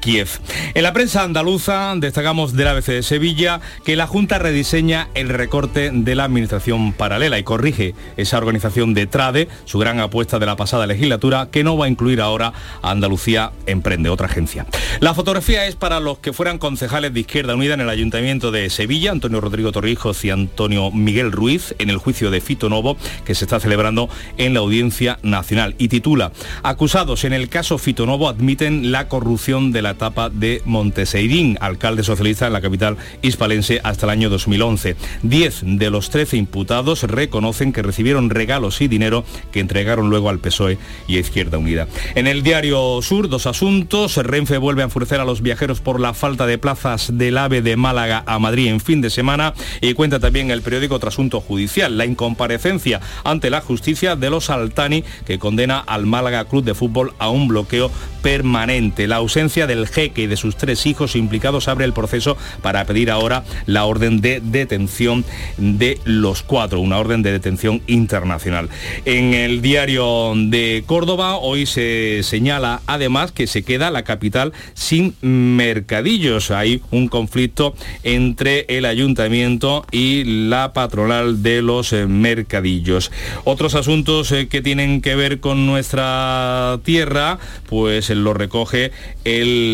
En la prensa andaluza destacamos del ABC de Sevilla que la Junta rediseña el recorte de la administración paralela y corrige esa organización de Trade, su gran apuesta de la pasada legislatura, que no va a incluir ahora a Andalucía Emprende, otra agencia. La fotografía es para los que fueran concejales de Izquierda Unida en el Ayuntamiento de Sevilla, Antonio Rodrigo Torrijos y Antonio Miguel Ruiz, en el juicio de Fito Novo que se está celebrando en la Audiencia Nacional. Y titula, acusados en el caso Fito Novo admiten la corrupción de la etapa de Monteseirín, alcalde socialista en la capital hispalense hasta el año 2011. Diez de los 13 imputados reconocen que recibieron regalos y dinero que entregaron luego al PSOE y a Izquierda Unida. En el diario Sur, dos asuntos. Renfe vuelve a enfurecer a los viajeros por la falta de plazas del AVE de Málaga a Madrid en fin de semana y cuenta también el periódico otro judicial, la incomparecencia ante la justicia de los Altani que condena al Málaga Club de Fútbol a un bloqueo permanente. La ausencia del jeque y de sus tres hijos implicados abre el proceso para pedir ahora la orden de detención de los cuatro, una orden de detención internacional. En el diario de Córdoba hoy se señala además que se queda la capital sin mercadillos. Hay un conflicto entre el ayuntamiento y la patronal de los eh, mercadillos. Otros asuntos eh, que tienen que ver con nuestra tierra, pues lo recoge el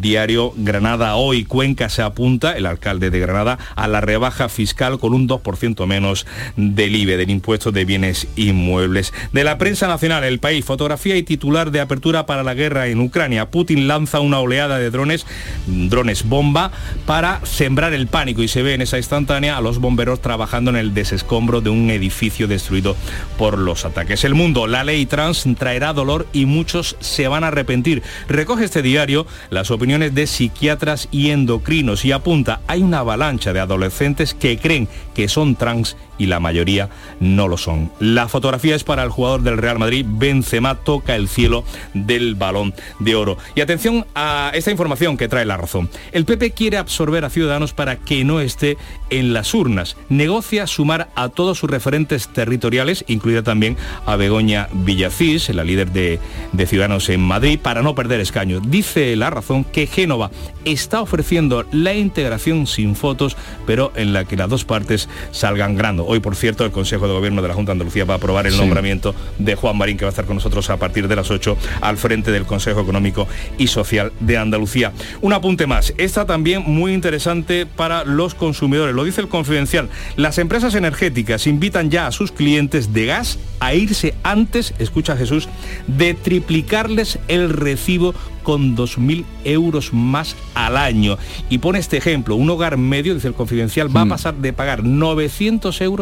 diario Granada Hoy. Cuenca se apunta, el alcalde de Granada, a la rebaja fiscal con un 2% menos del IBE, del impuesto de bienes inmuebles. De la prensa nacional, el país, fotografía y titular de apertura para la guerra en Ucrania. Putin lanza una oleada de drones, drones bomba, para sembrar el pánico y se ve en esa instantánea a los bomberos trabajando en el desescombro de un edificio destruido por los ataques. El mundo, la ley trans traerá dolor y muchos se van a arrepentir. Recoge este diario las opiniones de psiquiatras y endocrinos. Y apunta, hay una avalancha de adolescentes que creen que son trans y la mayoría no lo son. La fotografía es para el jugador del Real Madrid, Benzema toca el cielo del balón de oro. Y atención a esta información que trae la razón. El PP quiere absorber a Ciudadanos para que no esté en las urnas. Negocia sumar a todos sus referentes territoriales, incluida también a Begoña Villacís, la líder de, de Ciudadanos en Madrid, para no perder escaños. Dice la razón que Génova está ofreciendo la integración sin fotos, pero en la que las dos partes salgan ganando Hoy, por cierto, el Consejo de Gobierno de la Junta de Andalucía va a aprobar el
Sí.
nombramiento de Juan Marín, que va a estar con nosotros a partir de las 8 al frente del Consejo Económico y Social de Andalucía. Un apunte más, esta también muy interesante para los consumidores, lo dice el confidencial. Las empresas energéticas invitan ya a sus clientes de gas a irse antes, escucha Jesús, de triplicarles el recibo con 2.000 euros más al año. Y pone este ejemplo, un hogar medio, dice el confidencial, va a pasar de pagar 900 euros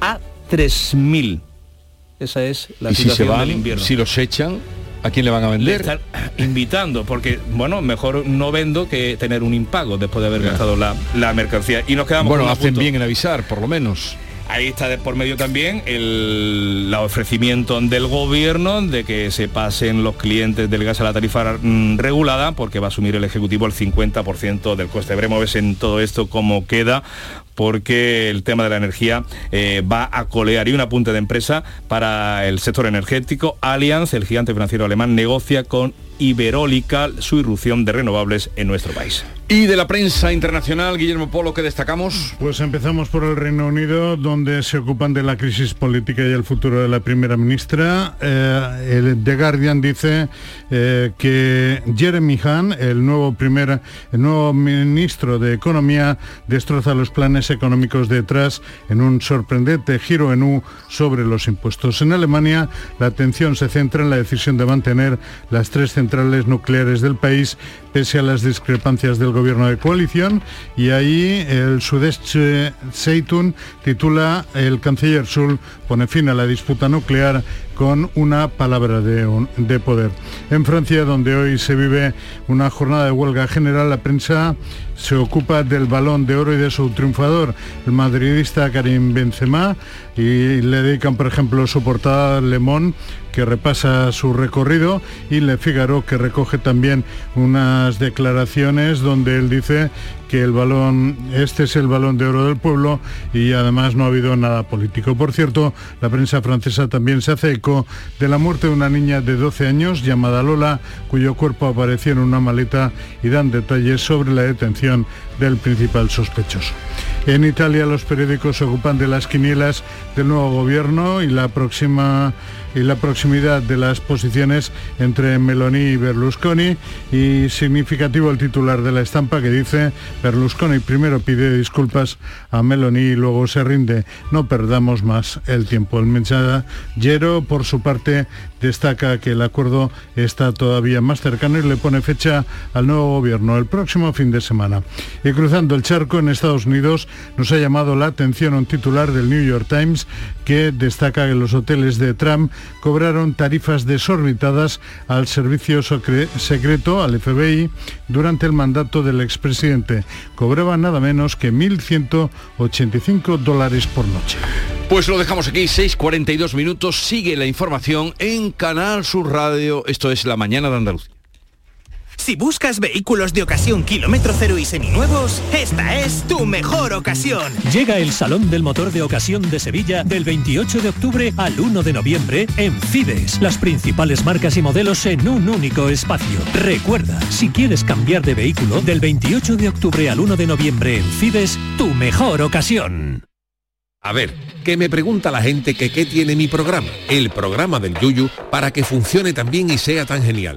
a 3.000. Esa es la
y si se
situación
van,
del invierno.
si los echan, ¿a quién le van a vender?
están invitando, porque bueno, mejor no vendo que tener un impago después de haber gastado la, la mercancía. Y nos quedamos
Bueno,
con
hacen bien en avisar, por lo menos.
Ahí está de por medio también el la ofrecimiento del gobierno de que se pasen los clientes del gas a la tarifa mm, regulada porque va a asumir el Ejecutivo el 50% del coste. Veremos ver en todo esto cómo queda porque el tema de la energía eh, va a colear. Y un apunte de empresa para el sector energético. Allianz, el gigante financiero alemán, negocia con Iberólica su irrupción de renovables en nuestro país.
Y de la prensa internacional, Guillermo Polo, ¿qué destacamos?
Pues empezamos por el Reino Unido, donde se ocupan de la crisis política y el futuro de la primera ministra. Eh, el The Guardian dice eh, que Jeremy Hunt, el nuevo primer, el nuevo ministro de Economía, destroza los planes económicos detrás en un sorprendente giro en U sobre los impuestos. En Alemania, la atención se centra en la decisión de mantener las tres centrales nucleares del país pese a las discrepancias del gobierno de coalición y ahí el Sudeste Zeitung titula el canciller Schulz pone fin a la disputa nuclear con una palabra de, de poder. En Francia, donde hoy se vive una jornada de huelga general, la prensa se ocupa del balón de oro y de su triunfador, el madridista Karim Benzema, y le dedican, por ejemplo, su portada Le Monde, que repasa su recorrido, y Le Figaro, que recoge también unas declaraciones donde él dice que el balón, este es el balón de oro del pueblo y además no ha habido nada político. Por cierto, la prensa francesa también se hace eco de la muerte de una niña de 12 años llamada Lola, cuyo cuerpo apareció en una maleta y dan detalles sobre la detención del principal sospechoso. En Italia los periódicos se ocupan de las quinielas del nuevo gobierno y la próxima y la proximidad de las posiciones entre Meloni y Berlusconi y significativo el titular de la estampa que dice Berlusconi primero pide disculpas a Meloni y luego se rinde. No perdamos más el tiempo. El mensajero por su parte destaca que el acuerdo está todavía más cercano y le pone fecha al nuevo gobierno el próximo fin de semana. Y cruzando el charco en Estados Unidos nos ha llamado la atención un titular del New York Times que destaca que los hoteles de Trump cobraron tarifas desorbitadas al servicio secreto, al FBI, durante el mandato del expresidente. Cobraban nada menos que 1.185 dólares por noche.
Pues lo dejamos aquí, 6.42 minutos, sigue la información en Canal Sur Radio, esto es La Mañana de Andalucía.
Si buscas vehículos de ocasión kilómetro cero y seminuevos, esta es tu mejor ocasión.
Llega el Salón del Motor de Ocasión de Sevilla del 28 de octubre al 1 de noviembre en Fides. Las principales marcas y modelos en un único espacio. Recuerda, si quieres cambiar de vehículo, del 28 de octubre al 1 de noviembre en Fides, tu mejor ocasión.
A ver, que me pregunta la gente que qué tiene mi programa, el programa del Yuyu, para que funcione tan bien y sea tan genial.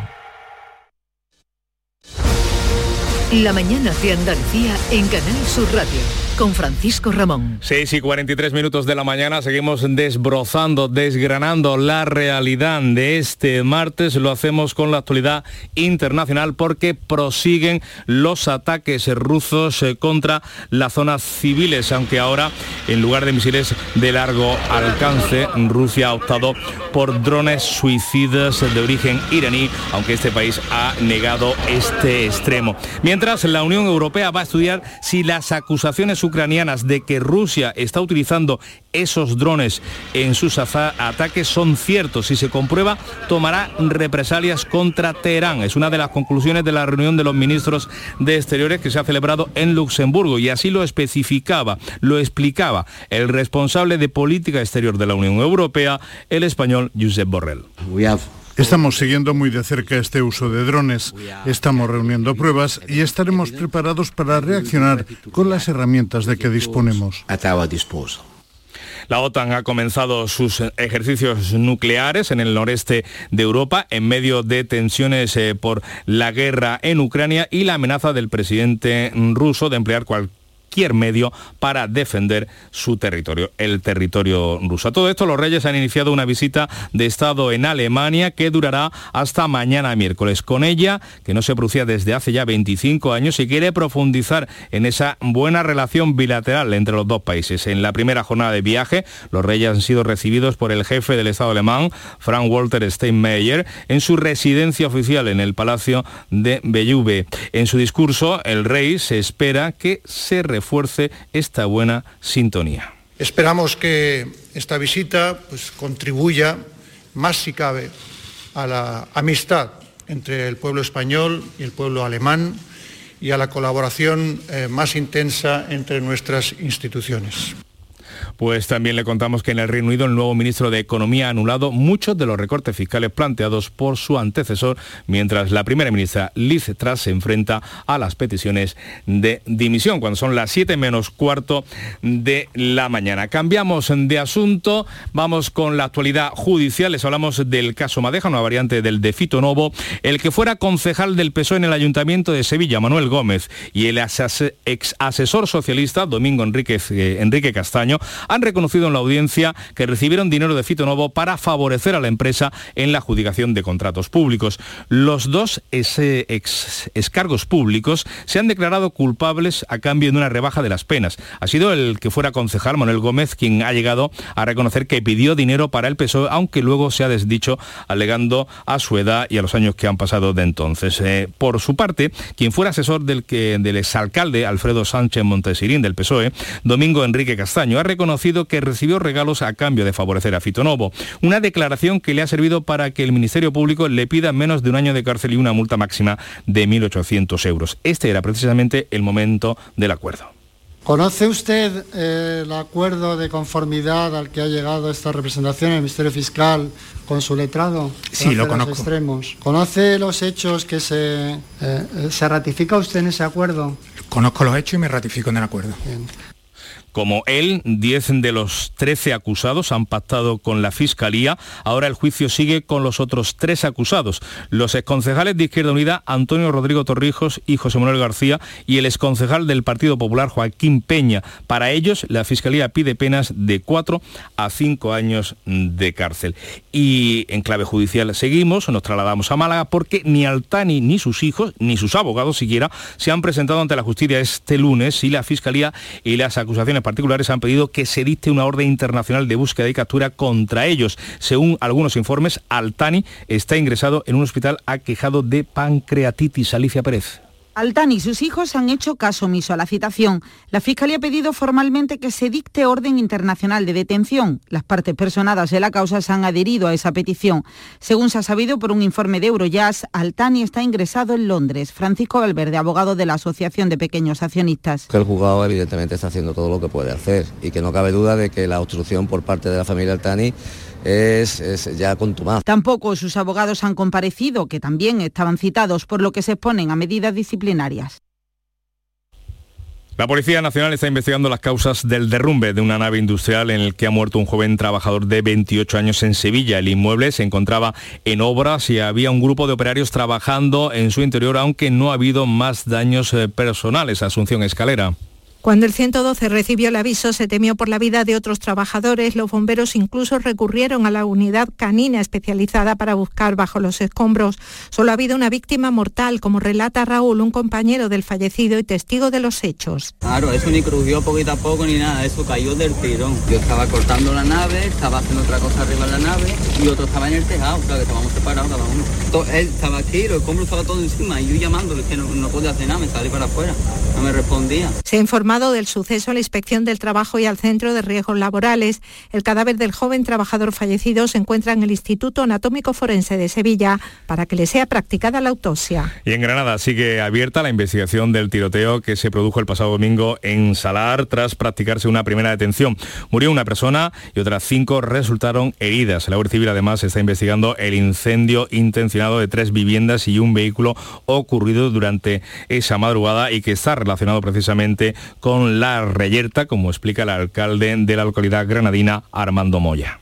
La mañana de Andalucía en Canal Sur Radio. Con Francisco Ramón.
6 y 43 minutos de la mañana seguimos desbrozando, desgranando la realidad de este martes. Lo hacemos con la actualidad internacional porque prosiguen los ataques rusos eh, contra las zonas civiles, aunque ahora en lugar de misiles de largo alcance, Rusia ha optado por drones suicidas de origen iraní, aunque este país ha negado este extremo. Mientras la Unión Europea va a estudiar si las acusaciones ucranianas de que Rusia está utilizando esos drones en sus ataques son ciertos. Si se comprueba, tomará represalias contra Teherán. Es una de las conclusiones de la reunión de los ministros de Exteriores que se ha celebrado en Luxemburgo y así lo especificaba, lo explicaba el responsable de política exterior de la Unión Europea, el español Josep Borrell.
Estamos siguiendo muy de cerca este uso de drones, estamos reuniendo pruebas y estaremos preparados para reaccionar con las herramientas de que disponemos.
La OTAN ha comenzado sus ejercicios nucleares en el noreste de Europa en medio de tensiones eh, por la guerra en Ucrania y la amenaza del presidente ruso de emplear cualquier cualquier medio para defender su territorio, el territorio ruso. A todo esto, los reyes han iniciado una visita de Estado en Alemania que durará hasta mañana miércoles. Con ella, que no se producía desde hace ya 25 años, y quiere profundizar en esa buena relación bilateral entre los dos países. En la primera jornada de viaje, los reyes han sido recibidos por el jefe del Estado alemán, Frank Walter Steinmeier, en su residencia oficial en el Palacio de Belluve. En su discurso, el rey se espera que se refuerce esta buena sintonía.
Esperamos que esta visita pues, contribuya más si cabe a la amistad entre el pueblo español y el pueblo alemán y a la colaboración eh, más intensa entre nuestras instituciones.
Pues también le contamos que en el Reino Unido el nuevo ministro de Economía ha anulado muchos de los recortes fiscales planteados por su antecesor, mientras la primera ministra Liz Truss se enfrenta a las peticiones de dimisión, cuando son las 7 menos cuarto de la mañana. Cambiamos de asunto, vamos con la actualidad judicial, les hablamos del caso Madeja, una variante del de Fito Novo, el que fuera concejal del PSOE en el Ayuntamiento de Sevilla, Manuel Gómez, y el ex asesor socialista, Domingo eh, Enrique Castaño, han reconocido en la audiencia que recibieron dinero de Fito Novo para favorecer a la empresa en la adjudicación de contratos públicos. Los dos ex escargos públicos se han declarado culpables a cambio de una rebaja de las penas. Ha sido el que fuera concejal, Manuel Gómez, quien ha llegado a reconocer que pidió dinero para el PSOE, aunque luego se ha desdicho alegando a su edad y a los años que han pasado de entonces. Eh, por su parte, quien fuera asesor del, que, del exalcalde Alfredo Sánchez Montesirín del PSOE, Domingo Enrique Castaño, ha reconocido que recibió regalos a cambio de favorecer a Fito Novo. Una declaración que le ha servido para que el Ministerio Público le pida menos de un año de cárcel y una multa máxima de 1.800 euros. Este era precisamente el momento del acuerdo.
¿Conoce usted eh, el acuerdo de conformidad al que ha llegado esta representación, el Ministerio Fiscal, con su letrado?
Sí, lo conozco.
Extremos. ¿Conoce los hechos que se, eh, se ratifica usted en ese acuerdo?
Conozco los hechos y me ratifico en el acuerdo.
Como él, 10 de los 13 acusados han pactado con la Fiscalía. Ahora el juicio sigue con los otros tres acusados. Los exconcejales de Izquierda Unida, Antonio Rodrigo Torrijos y José Manuel García, y el exconcejal del Partido Popular, Joaquín Peña. Para ellos, la Fiscalía pide penas de 4 a 5 años de cárcel. Y en clave judicial seguimos, nos trasladamos a Málaga porque ni Altani ni sus hijos, ni sus abogados siquiera, se han presentado ante la justicia este lunes y la Fiscalía y las acusaciones particulares han pedido que se dicte una orden internacional de búsqueda y captura contra ellos. Según algunos informes, Altani está ingresado en un hospital aquejado de pancreatitis. Alicia Pérez.
Altani y sus hijos han hecho caso omiso a la citación. La Fiscalía ha pedido formalmente que se dicte orden internacional de detención. Las partes personadas de la causa se han adherido a esa petición. Según se ha sabido por un informe de Eurojazz, Altani está ingresado en Londres. Francisco Valverde, abogado de la Asociación de Pequeños Accionistas.
Que el juzgado evidentemente está haciendo todo lo que puede hacer y que no cabe duda de que la obstrucción por parte de la familia Altani es, ya contumaz.
Tampoco sus abogados han comparecido, que también estaban citados, por lo que se exponen a medidas disciplinarias.
La Policía Nacional está investigando las causas del derrumbe de una nave industrial en el que ha muerto un joven trabajador de 28 años en Sevilla. El inmueble se encontraba en obras y había un grupo de operarios trabajando en su interior, aunque no ha habido más daños eh, personales. Asunción Escalera.
Cuando el 112 recibió el aviso, se temió por la vida de otros trabajadores. Los bomberos incluso recurrieron a la unidad canina especializada para buscar bajo los escombros. Solo ha habido una víctima mortal, como relata Raúl, un compañero del fallecido y testigo de los hechos.
Claro, eso ni crujió poquito a poco ni nada, eso cayó del tirón. Yo estaba cortando la nave, estaba haciendo otra cosa arriba de la nave y otro estaba en el tejado, claro que estábamos separados cada uno. To- Él estaba aquí, estaba todo encima y yo llamándole que no, no podía hacer nada, me salí para afuera, no me respondía.
Se ha informado del suceso a la Inspección del Trabajo y al Centro de Riesgos Laborales. El cadáver del joven trabajador fallecido se encuentra en el Instituto Anatómico Forense de Sevilla para que le sea practicada la autopsia.
Y en Granada sigue abierta la investigación del tiroteo que se produjo el pasado domingo en Salar tras practicarse una primera detención. Murió una persona y otras cinco resultaron heridas. La Guardia Civil además está investigando el incendio de tres viviendas y un vehículo ocurrido durante esa madrugada y que está relacionado precisamente con la reyerta, como explica el alcalde de la localidad granadina, Armando Moya.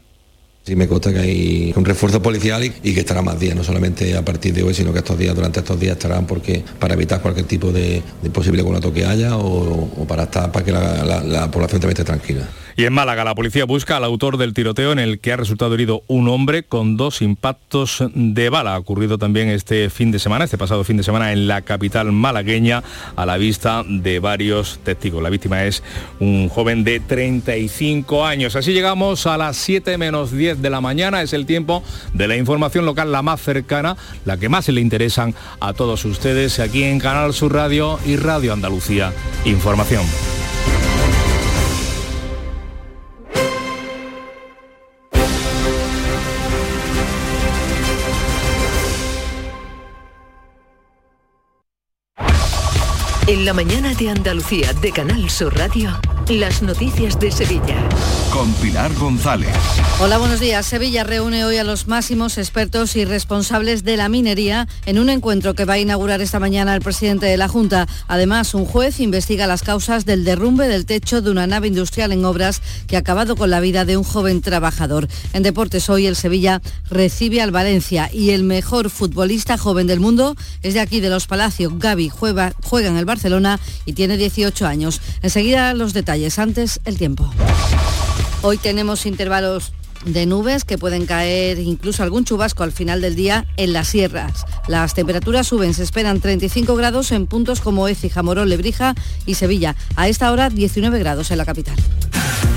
Sí, me consta que hay un refuerzo policial y, que estará más días, no solamente a partir de hoy, sino que estos días, durante estos días estarán porque para evitar cualquier tipo de, posible conato que haya o, para estar para que la, la- la población también esté tranquila.
Y en Málaga, la policía busca al autor del tiroteo en el que ha resultado herido un hombre con dos impactos de bala. Ha ocurrido también este fin de semana, este pasado fin de semana, en la capital malagueña, a la vista de varios testigos. La víctima es un joven de 35 años. Así llegamos a las 7 menos 10 de la mañana. Es el tiempo de la información local la más cercana, la que más le interesan a todos ustedes aquí en Canal Sur Radio y Radio Andalucía. Información.
La mañana de Andalucía de Canal Sur Radio, las noticias de Sevilla.
Con Pilar González.
Hola, buenos días. Sevilla reúne hoy a los máximos expertos y responsables de la minería en un encuentro que va a inaugurar esta mañana el presidente de la Junta. Además, un juez investiga las causas del derrumbe del techo de una nave industrial en obras que ha acabado con la vida de un joven trabajador. En deportes hoy el Sevilla recibe al Valencia y el mejor futbolista joven del mundo es de aquí de los Palacios. Gaby juega, juega en el Barcelona y tiene 18 años. Enseguida los detalles. Antes el tiempo. Hoy tenemos intervalos de nubes que pueden caer incluso algún chubasco al final del día en las sierras. Las temperaturas suben, se esperan 35 grados en puntos como Écija, Morón, Lebrija y Sevilla. A esta hora 19 grados en la capital.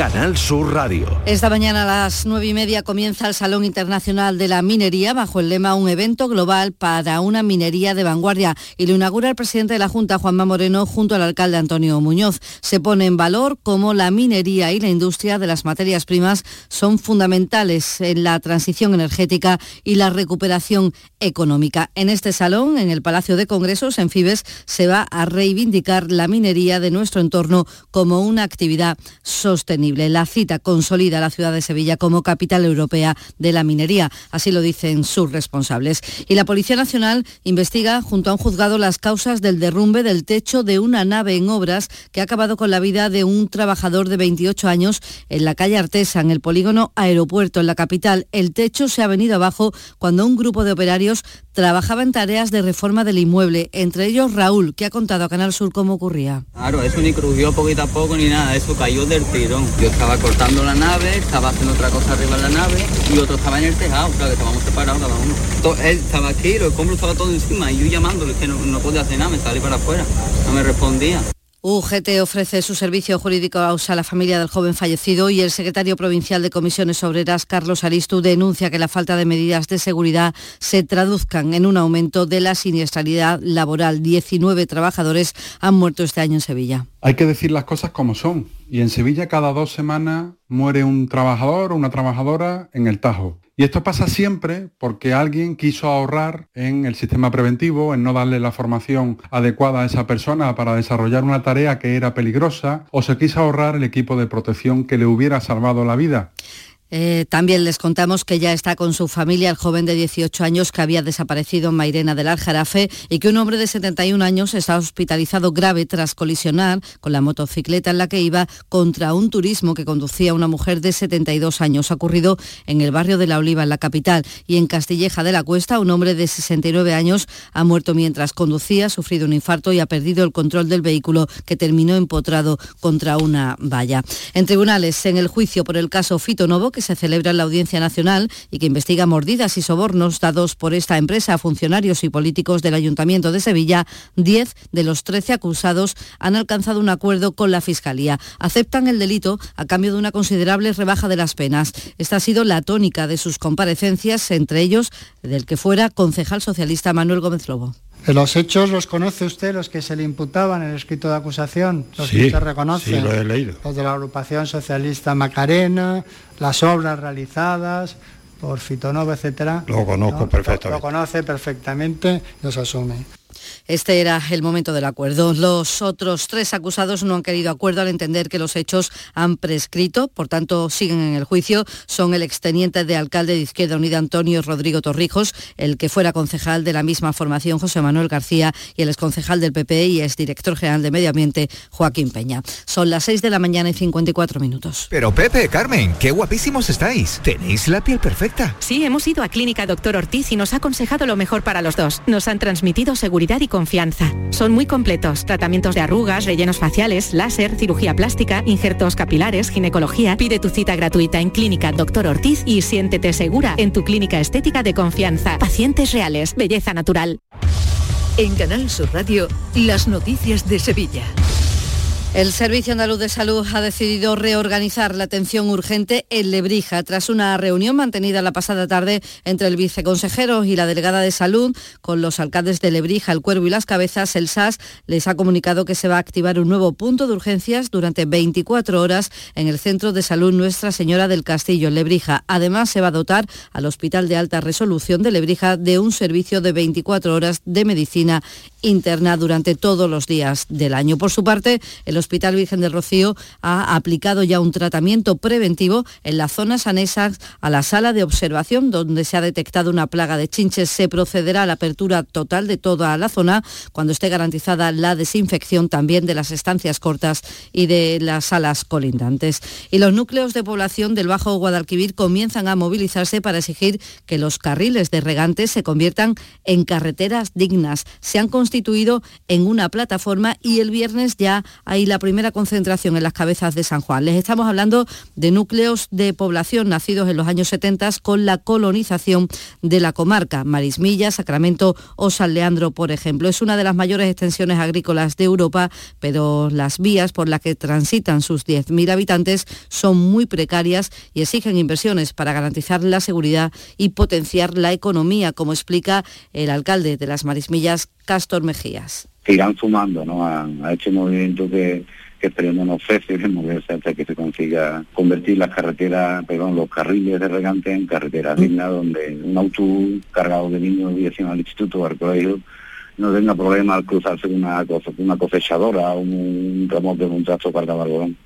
Canal Sur Radio.
Esta mañana a las nueve y media comienza el Salón Internacional de la Minería bajo el lema Un evento global para una minería de vanguardia y lo inaugura el presidente de la Junta, Juanma Moreno, junto al alcalde Antonio Muñoz. Se pone en valor cómo la minería y la industria de las materias primas son fundamentales en la transición energética y la recuperación económica. En este salón, en el Palacio de Congresos, en Fibes, se va a reivindicar la minería de nuestro entorno como una actividad sostenible. La cita consolida a la ciudad de Sevilla como capital europea de la minería, así lo dicen sus responsables. Y la Policía Nacional investiga junto a un juzgado las causas del derrumbe del techo de una nave en obras que ha acabado con la vida de un trabajador de 28 años en la calle Artesa, en el polígono Aeropuerto, en la capital. El techo se ha venido abajo cuando un grupo de operarios trabajaba en tareas de reforma del inmueble, entre ellos Raúl, que ha contado a Canal Sur cómo ocurría.
Claro, eso ni crujió poquito a poco ni nada, eso cayó del tirón. Yo estaba cortando la nave, estaba haciendo otra cosa arriba de la nave y otro estaba en el tejado, claro, que estábamos separados cada Él estaba aquí, el escombro estaba todo encima y yo llamándole que no podía hacer nada, me salí para afuera, no me respondía.
UGT ofrece su servicio jurídico a la familia del joven fallecido y el secretario provincial de Comisiones Obreras, Carlos Aristu, denuncia que la falta de medidas de seguridad se traduzcan en un aumento de la siniestralidad laboral. 19 trabajadores han muerto este año en Sevilla.
Hay que decir las cosas como son. Y en Sevilla cada dos semanas muere un trabajador o una trabajadora en el Tajo. Y esto pasa siempre porque alguien quiso ahorrar en el sistema preventivo, en no darle la formación adecuada a esa persona para desarrollar una tarea que era peligrosa, o se quiso ahorrar el equipo de protección que le hubiera salvado la vida.
Eh, también les contamos que ya está con su familia el joven de 18 años que había desaparecido en Mairena del Aljarafe y que un hombre de 71 años está hospitalizado grave tras colisionar con la motocicleta en la que iba contra un turismo que conducía una mujer de 72 años. Ha ocurrido en el barrio de La Oliva, en la capital, y en Castilleja de la Cuesta, un hombre de 69 años ha muerto mientras conducía, ha sufrido un infarto y ha perdido el control del vehículo que terminó empotrado contra una valla. En tribunales, en el juicio por el caso Fito Novo, se celebra en la Audiencia Nacional y que investiga mordidas y sobornos dados por esta empresa a funcionarios y políticos del Ayuntamiento de Sevilla, 10 de los 13 acusados han alcanzado un acuerdo con la Fiscalía. Aceptan el delito a cambio de una considerable rebaja de las penas. Esta ha sido la tónica de sus comparecencias, entre ellos del que fuera concejal socialista Manuel Gómez Lobo.
Los hechos los conoce usted, los que se le imputaban en el escrito de acusación, los
Sí,
que usted reconoce.
sí, lo he leído.
Los de la agrupación socialista Macarena, las obras realizadas por Fitonova, etcétera.
Lo conozco
¿no?
perfectamente.
Lo, lo conoce perfectamente, los asume.
Este era el momento del acuerdo. Los otros tres acusados no han querido acuerdo al entender que los hechos han prescrito, por tanto siguen en el juicio. Son el exteniente de alcalde de Izquierda Unida Antonio Rodrigo Torrijos, el que fuera concejal de la misma formación José Manuel García y el exconcejal del PP y exdirector general de Medio Ambiente Joaquín Peña. Son las 6 de la mañana y 54 minutos.
Pero Pepe, Carmen, qué guapísimos estáis. Tenéis la piel perfecta.
Sí, hemos ido a Clínica Doctor Ortiz y nos ha aconsejado lo mejor para los dos. Nos han transmitido seguridad y confianza. Son muy completos. Tratamientos de arrugas, rellenos faciales, láser, cirugía plástica, injertos capilares, ginecología. Pide tu cita gratuita en Clínica Doctor Ortiz y siéntete segura en tu clínica estética de confianza. Pacientes reales, belleza natural.
En Canal Sur Radio, las noticias de Sevilla.
El Servicio Andaluz de Salud ha decidido reorganizar la atención urgente en Lebrija tras una reunión mantenida la pasada tarde entre el viceconsejero y la delegada de salud con los alcaldes de Lebrija, El Cuervo y Las Cabezas. El SAS les ha comunicado que se va a activar un nuevo punto de urgencias durante 24 horas en el Centro de Salud Nuestra Señora del Castillo en Lebrija. Además, se va a dotar al Hospital de Alta Resolución de Lebrija de un servicio de 24 horas de medicina interna durante todos los días del año. Por su parte, Hospital Virgen del Rocío ha aplicado ya un tratamiento preventivo en las zonas anexas a la sala de observación donde se ha detectado una plaga de chinches. Se procederá a la apertura total de toda la zona cuando esté garantizada la desinfección también de las estancias cortas y de las salas colindantes. Y los núcleos de población del Bajo Guadalquivir comienzan a movilizarse para exigir que los carriles de regantes se conviertan en carreteras dignas. Se han constituido en una plataforma y el viernes ya hay la primera concentración en las cabezas de San Juan. Les estamos hablando de núcleos de población nacidos en los años 70 con la colonización de la comarca, Marismilla, Sacramento o San Leandro, por ejemplo. Es una de las mayores extensiones agrícolas de Europa, pero las vías por las que transitan sus 10.000 habitantes son muy precarias y exigen inversiones para garantizar la seguridad y potenciar la economía, como explica el alcalde de las Marismillas, Castor Mejías.
Se irán sumando ¿no? a, a este movimiento que, que esperemos no cese de moverse hasta que se consiga convertir las carreteras, perdón, los carriles de regante en carreteras dignas donde un autobús cargado de niños dirección al instituto o al colegio no tenga problema al cruzarse una, una cosechadora un remoto de un tractor cargado algodón.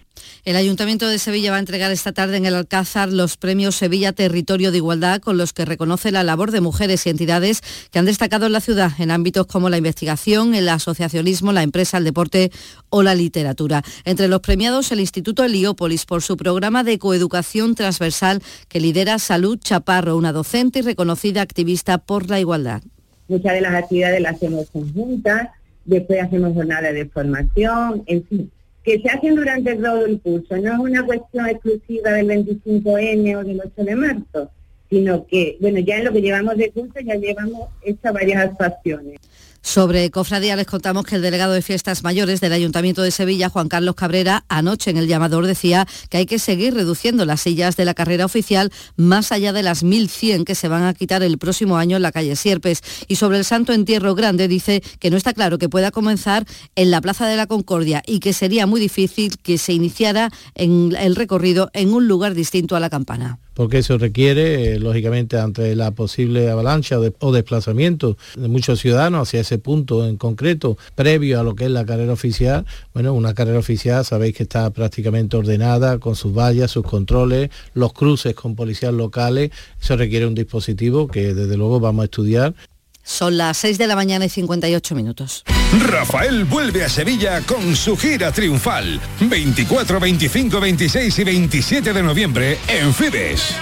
El Ayuntamiento de Sevilla va a entregar esta tarde en el Alcázar los premios Sevilla Territorio de Igualdad con los que reconoce la labor de mujeres y entidades que han destacado en la ciudad en ámbitos como la investigación, el asociacionismo, la empresa, el deporte o la literatura. Entre los premiados el Instituto Heliópolis por su programa de coeducación transversal que lidera Salud Chaparro, una docente y reconocida activista por la igualdad.
Muchas de las actividades las hacemos conjuntas, después hacemos jornadas de formación, en fin, que se hacen durante todo el curso. No es una cuestión exclusiva del 25N o del 8 de marzo, sino que, bueno, ya en lo que llevamos de curso ya llevamos hechas varias actuaciones.
Sobre cofradía les contamos que el delegado de fiestas mayores del Ayuntamiento de Sevilla, Juan Carlos Cabrera, anoche en el llamador decía que hay que seguir reduciendo las sillas de la carrera oficial más allá de las 1.100 que se van a quitar el próximo año en la calle Sierpes. Y sobre el Santo Entierro Grande dice que no está claro que pueda comenzar en la Plaza de la Concordia y que sería muy difícil que se iniciara en el recorrido en un lugar distinto a la campana
porque eso requiere, eh, lógicamente, ante la posible avalancha o, de- o desplazamiento de muchos ciudadanos hacia ese
punto en concreto, previo a lo que es la carrera oficial, bueno, una carrera oficial sabéis que está prácticamente ordenada con sus vallas, sus controles, los cruces con policías locales, eso requiere un dispositivo que desde luego vamos a estudiar.
Son las 6 de la mañana y 58 minutos.
Rafael vuelve a Sevilla con su gira triunfal. 24, 25, 26 y 27 de noviembre en Fibes.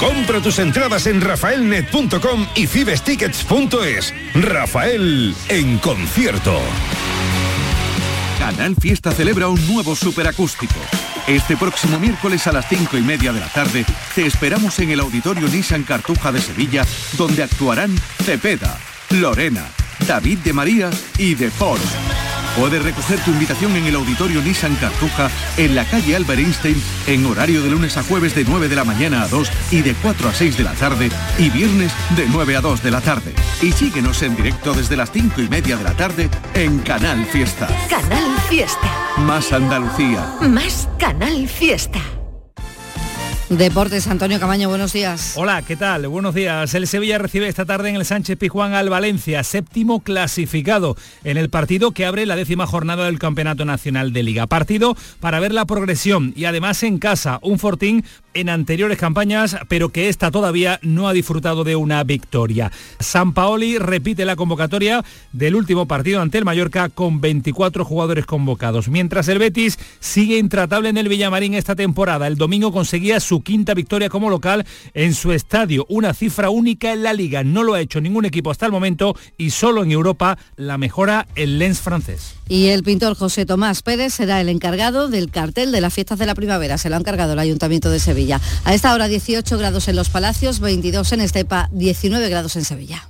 Compra tus entradas en rafaelnet.com y fibestickets.es. Rafael en concierto.
Canal Fiesta celebra un nuevo superacústico. Este próximo miércoles a las 5 y media de la tarde te esperamos en el Auditorio Nissan Cartuja de Sevilla, donde actuarán Cepeda, Lorena, David de María y De Force. Puedes recoger tu invitación en el Auditorio Nissan Cartuja en la calle Albert Einstein en horario de lunes a jueves de 9 de la mañana a 2 y de 4 a 6 de la tarde y viernes de 9 a 2 de la tarde. Y síguenos en directo desde las 5 y media de la tarde en Canal Fiesta.
Canal Fiesta.
Más Andalucía.
Más Canal Fiesta.
Deportes, Antonio Camaño, buenos días.
Hola, ¿qué tal? Buenos días. El Sevilla recibe esta tarde en el Sánchez Pizjuán al Valencia, séptimo clasificado en el partido que abre la décima jornada del Campeonato Nacional de Liga. Partido para ver la progresión y además en casa, un Fortín en anteriores campañas, pero que esta todavía no ha disfrutado de una victoria. San Paoli repite la convocatoria del último partido ante el Mallorca con 24 jugadores convocados, mientras el Betis sigue intratable en el Villamarín esta temporada. El domingo conseguía su quinta victoria como local en su estadio, una cifra única en la liga. No lo ha hecho ningún equipo hasta el momento y solo en Europa la mejora el Lens francés.
Y el pintor José Tomás Pérez será el encargado del cartel de las fiestas de la primavera. Se lo ha encargado el Ayuntamiento de A esta hora 18 grados en los Palacios, 22 en Estepa, 19 grados en Sevilla.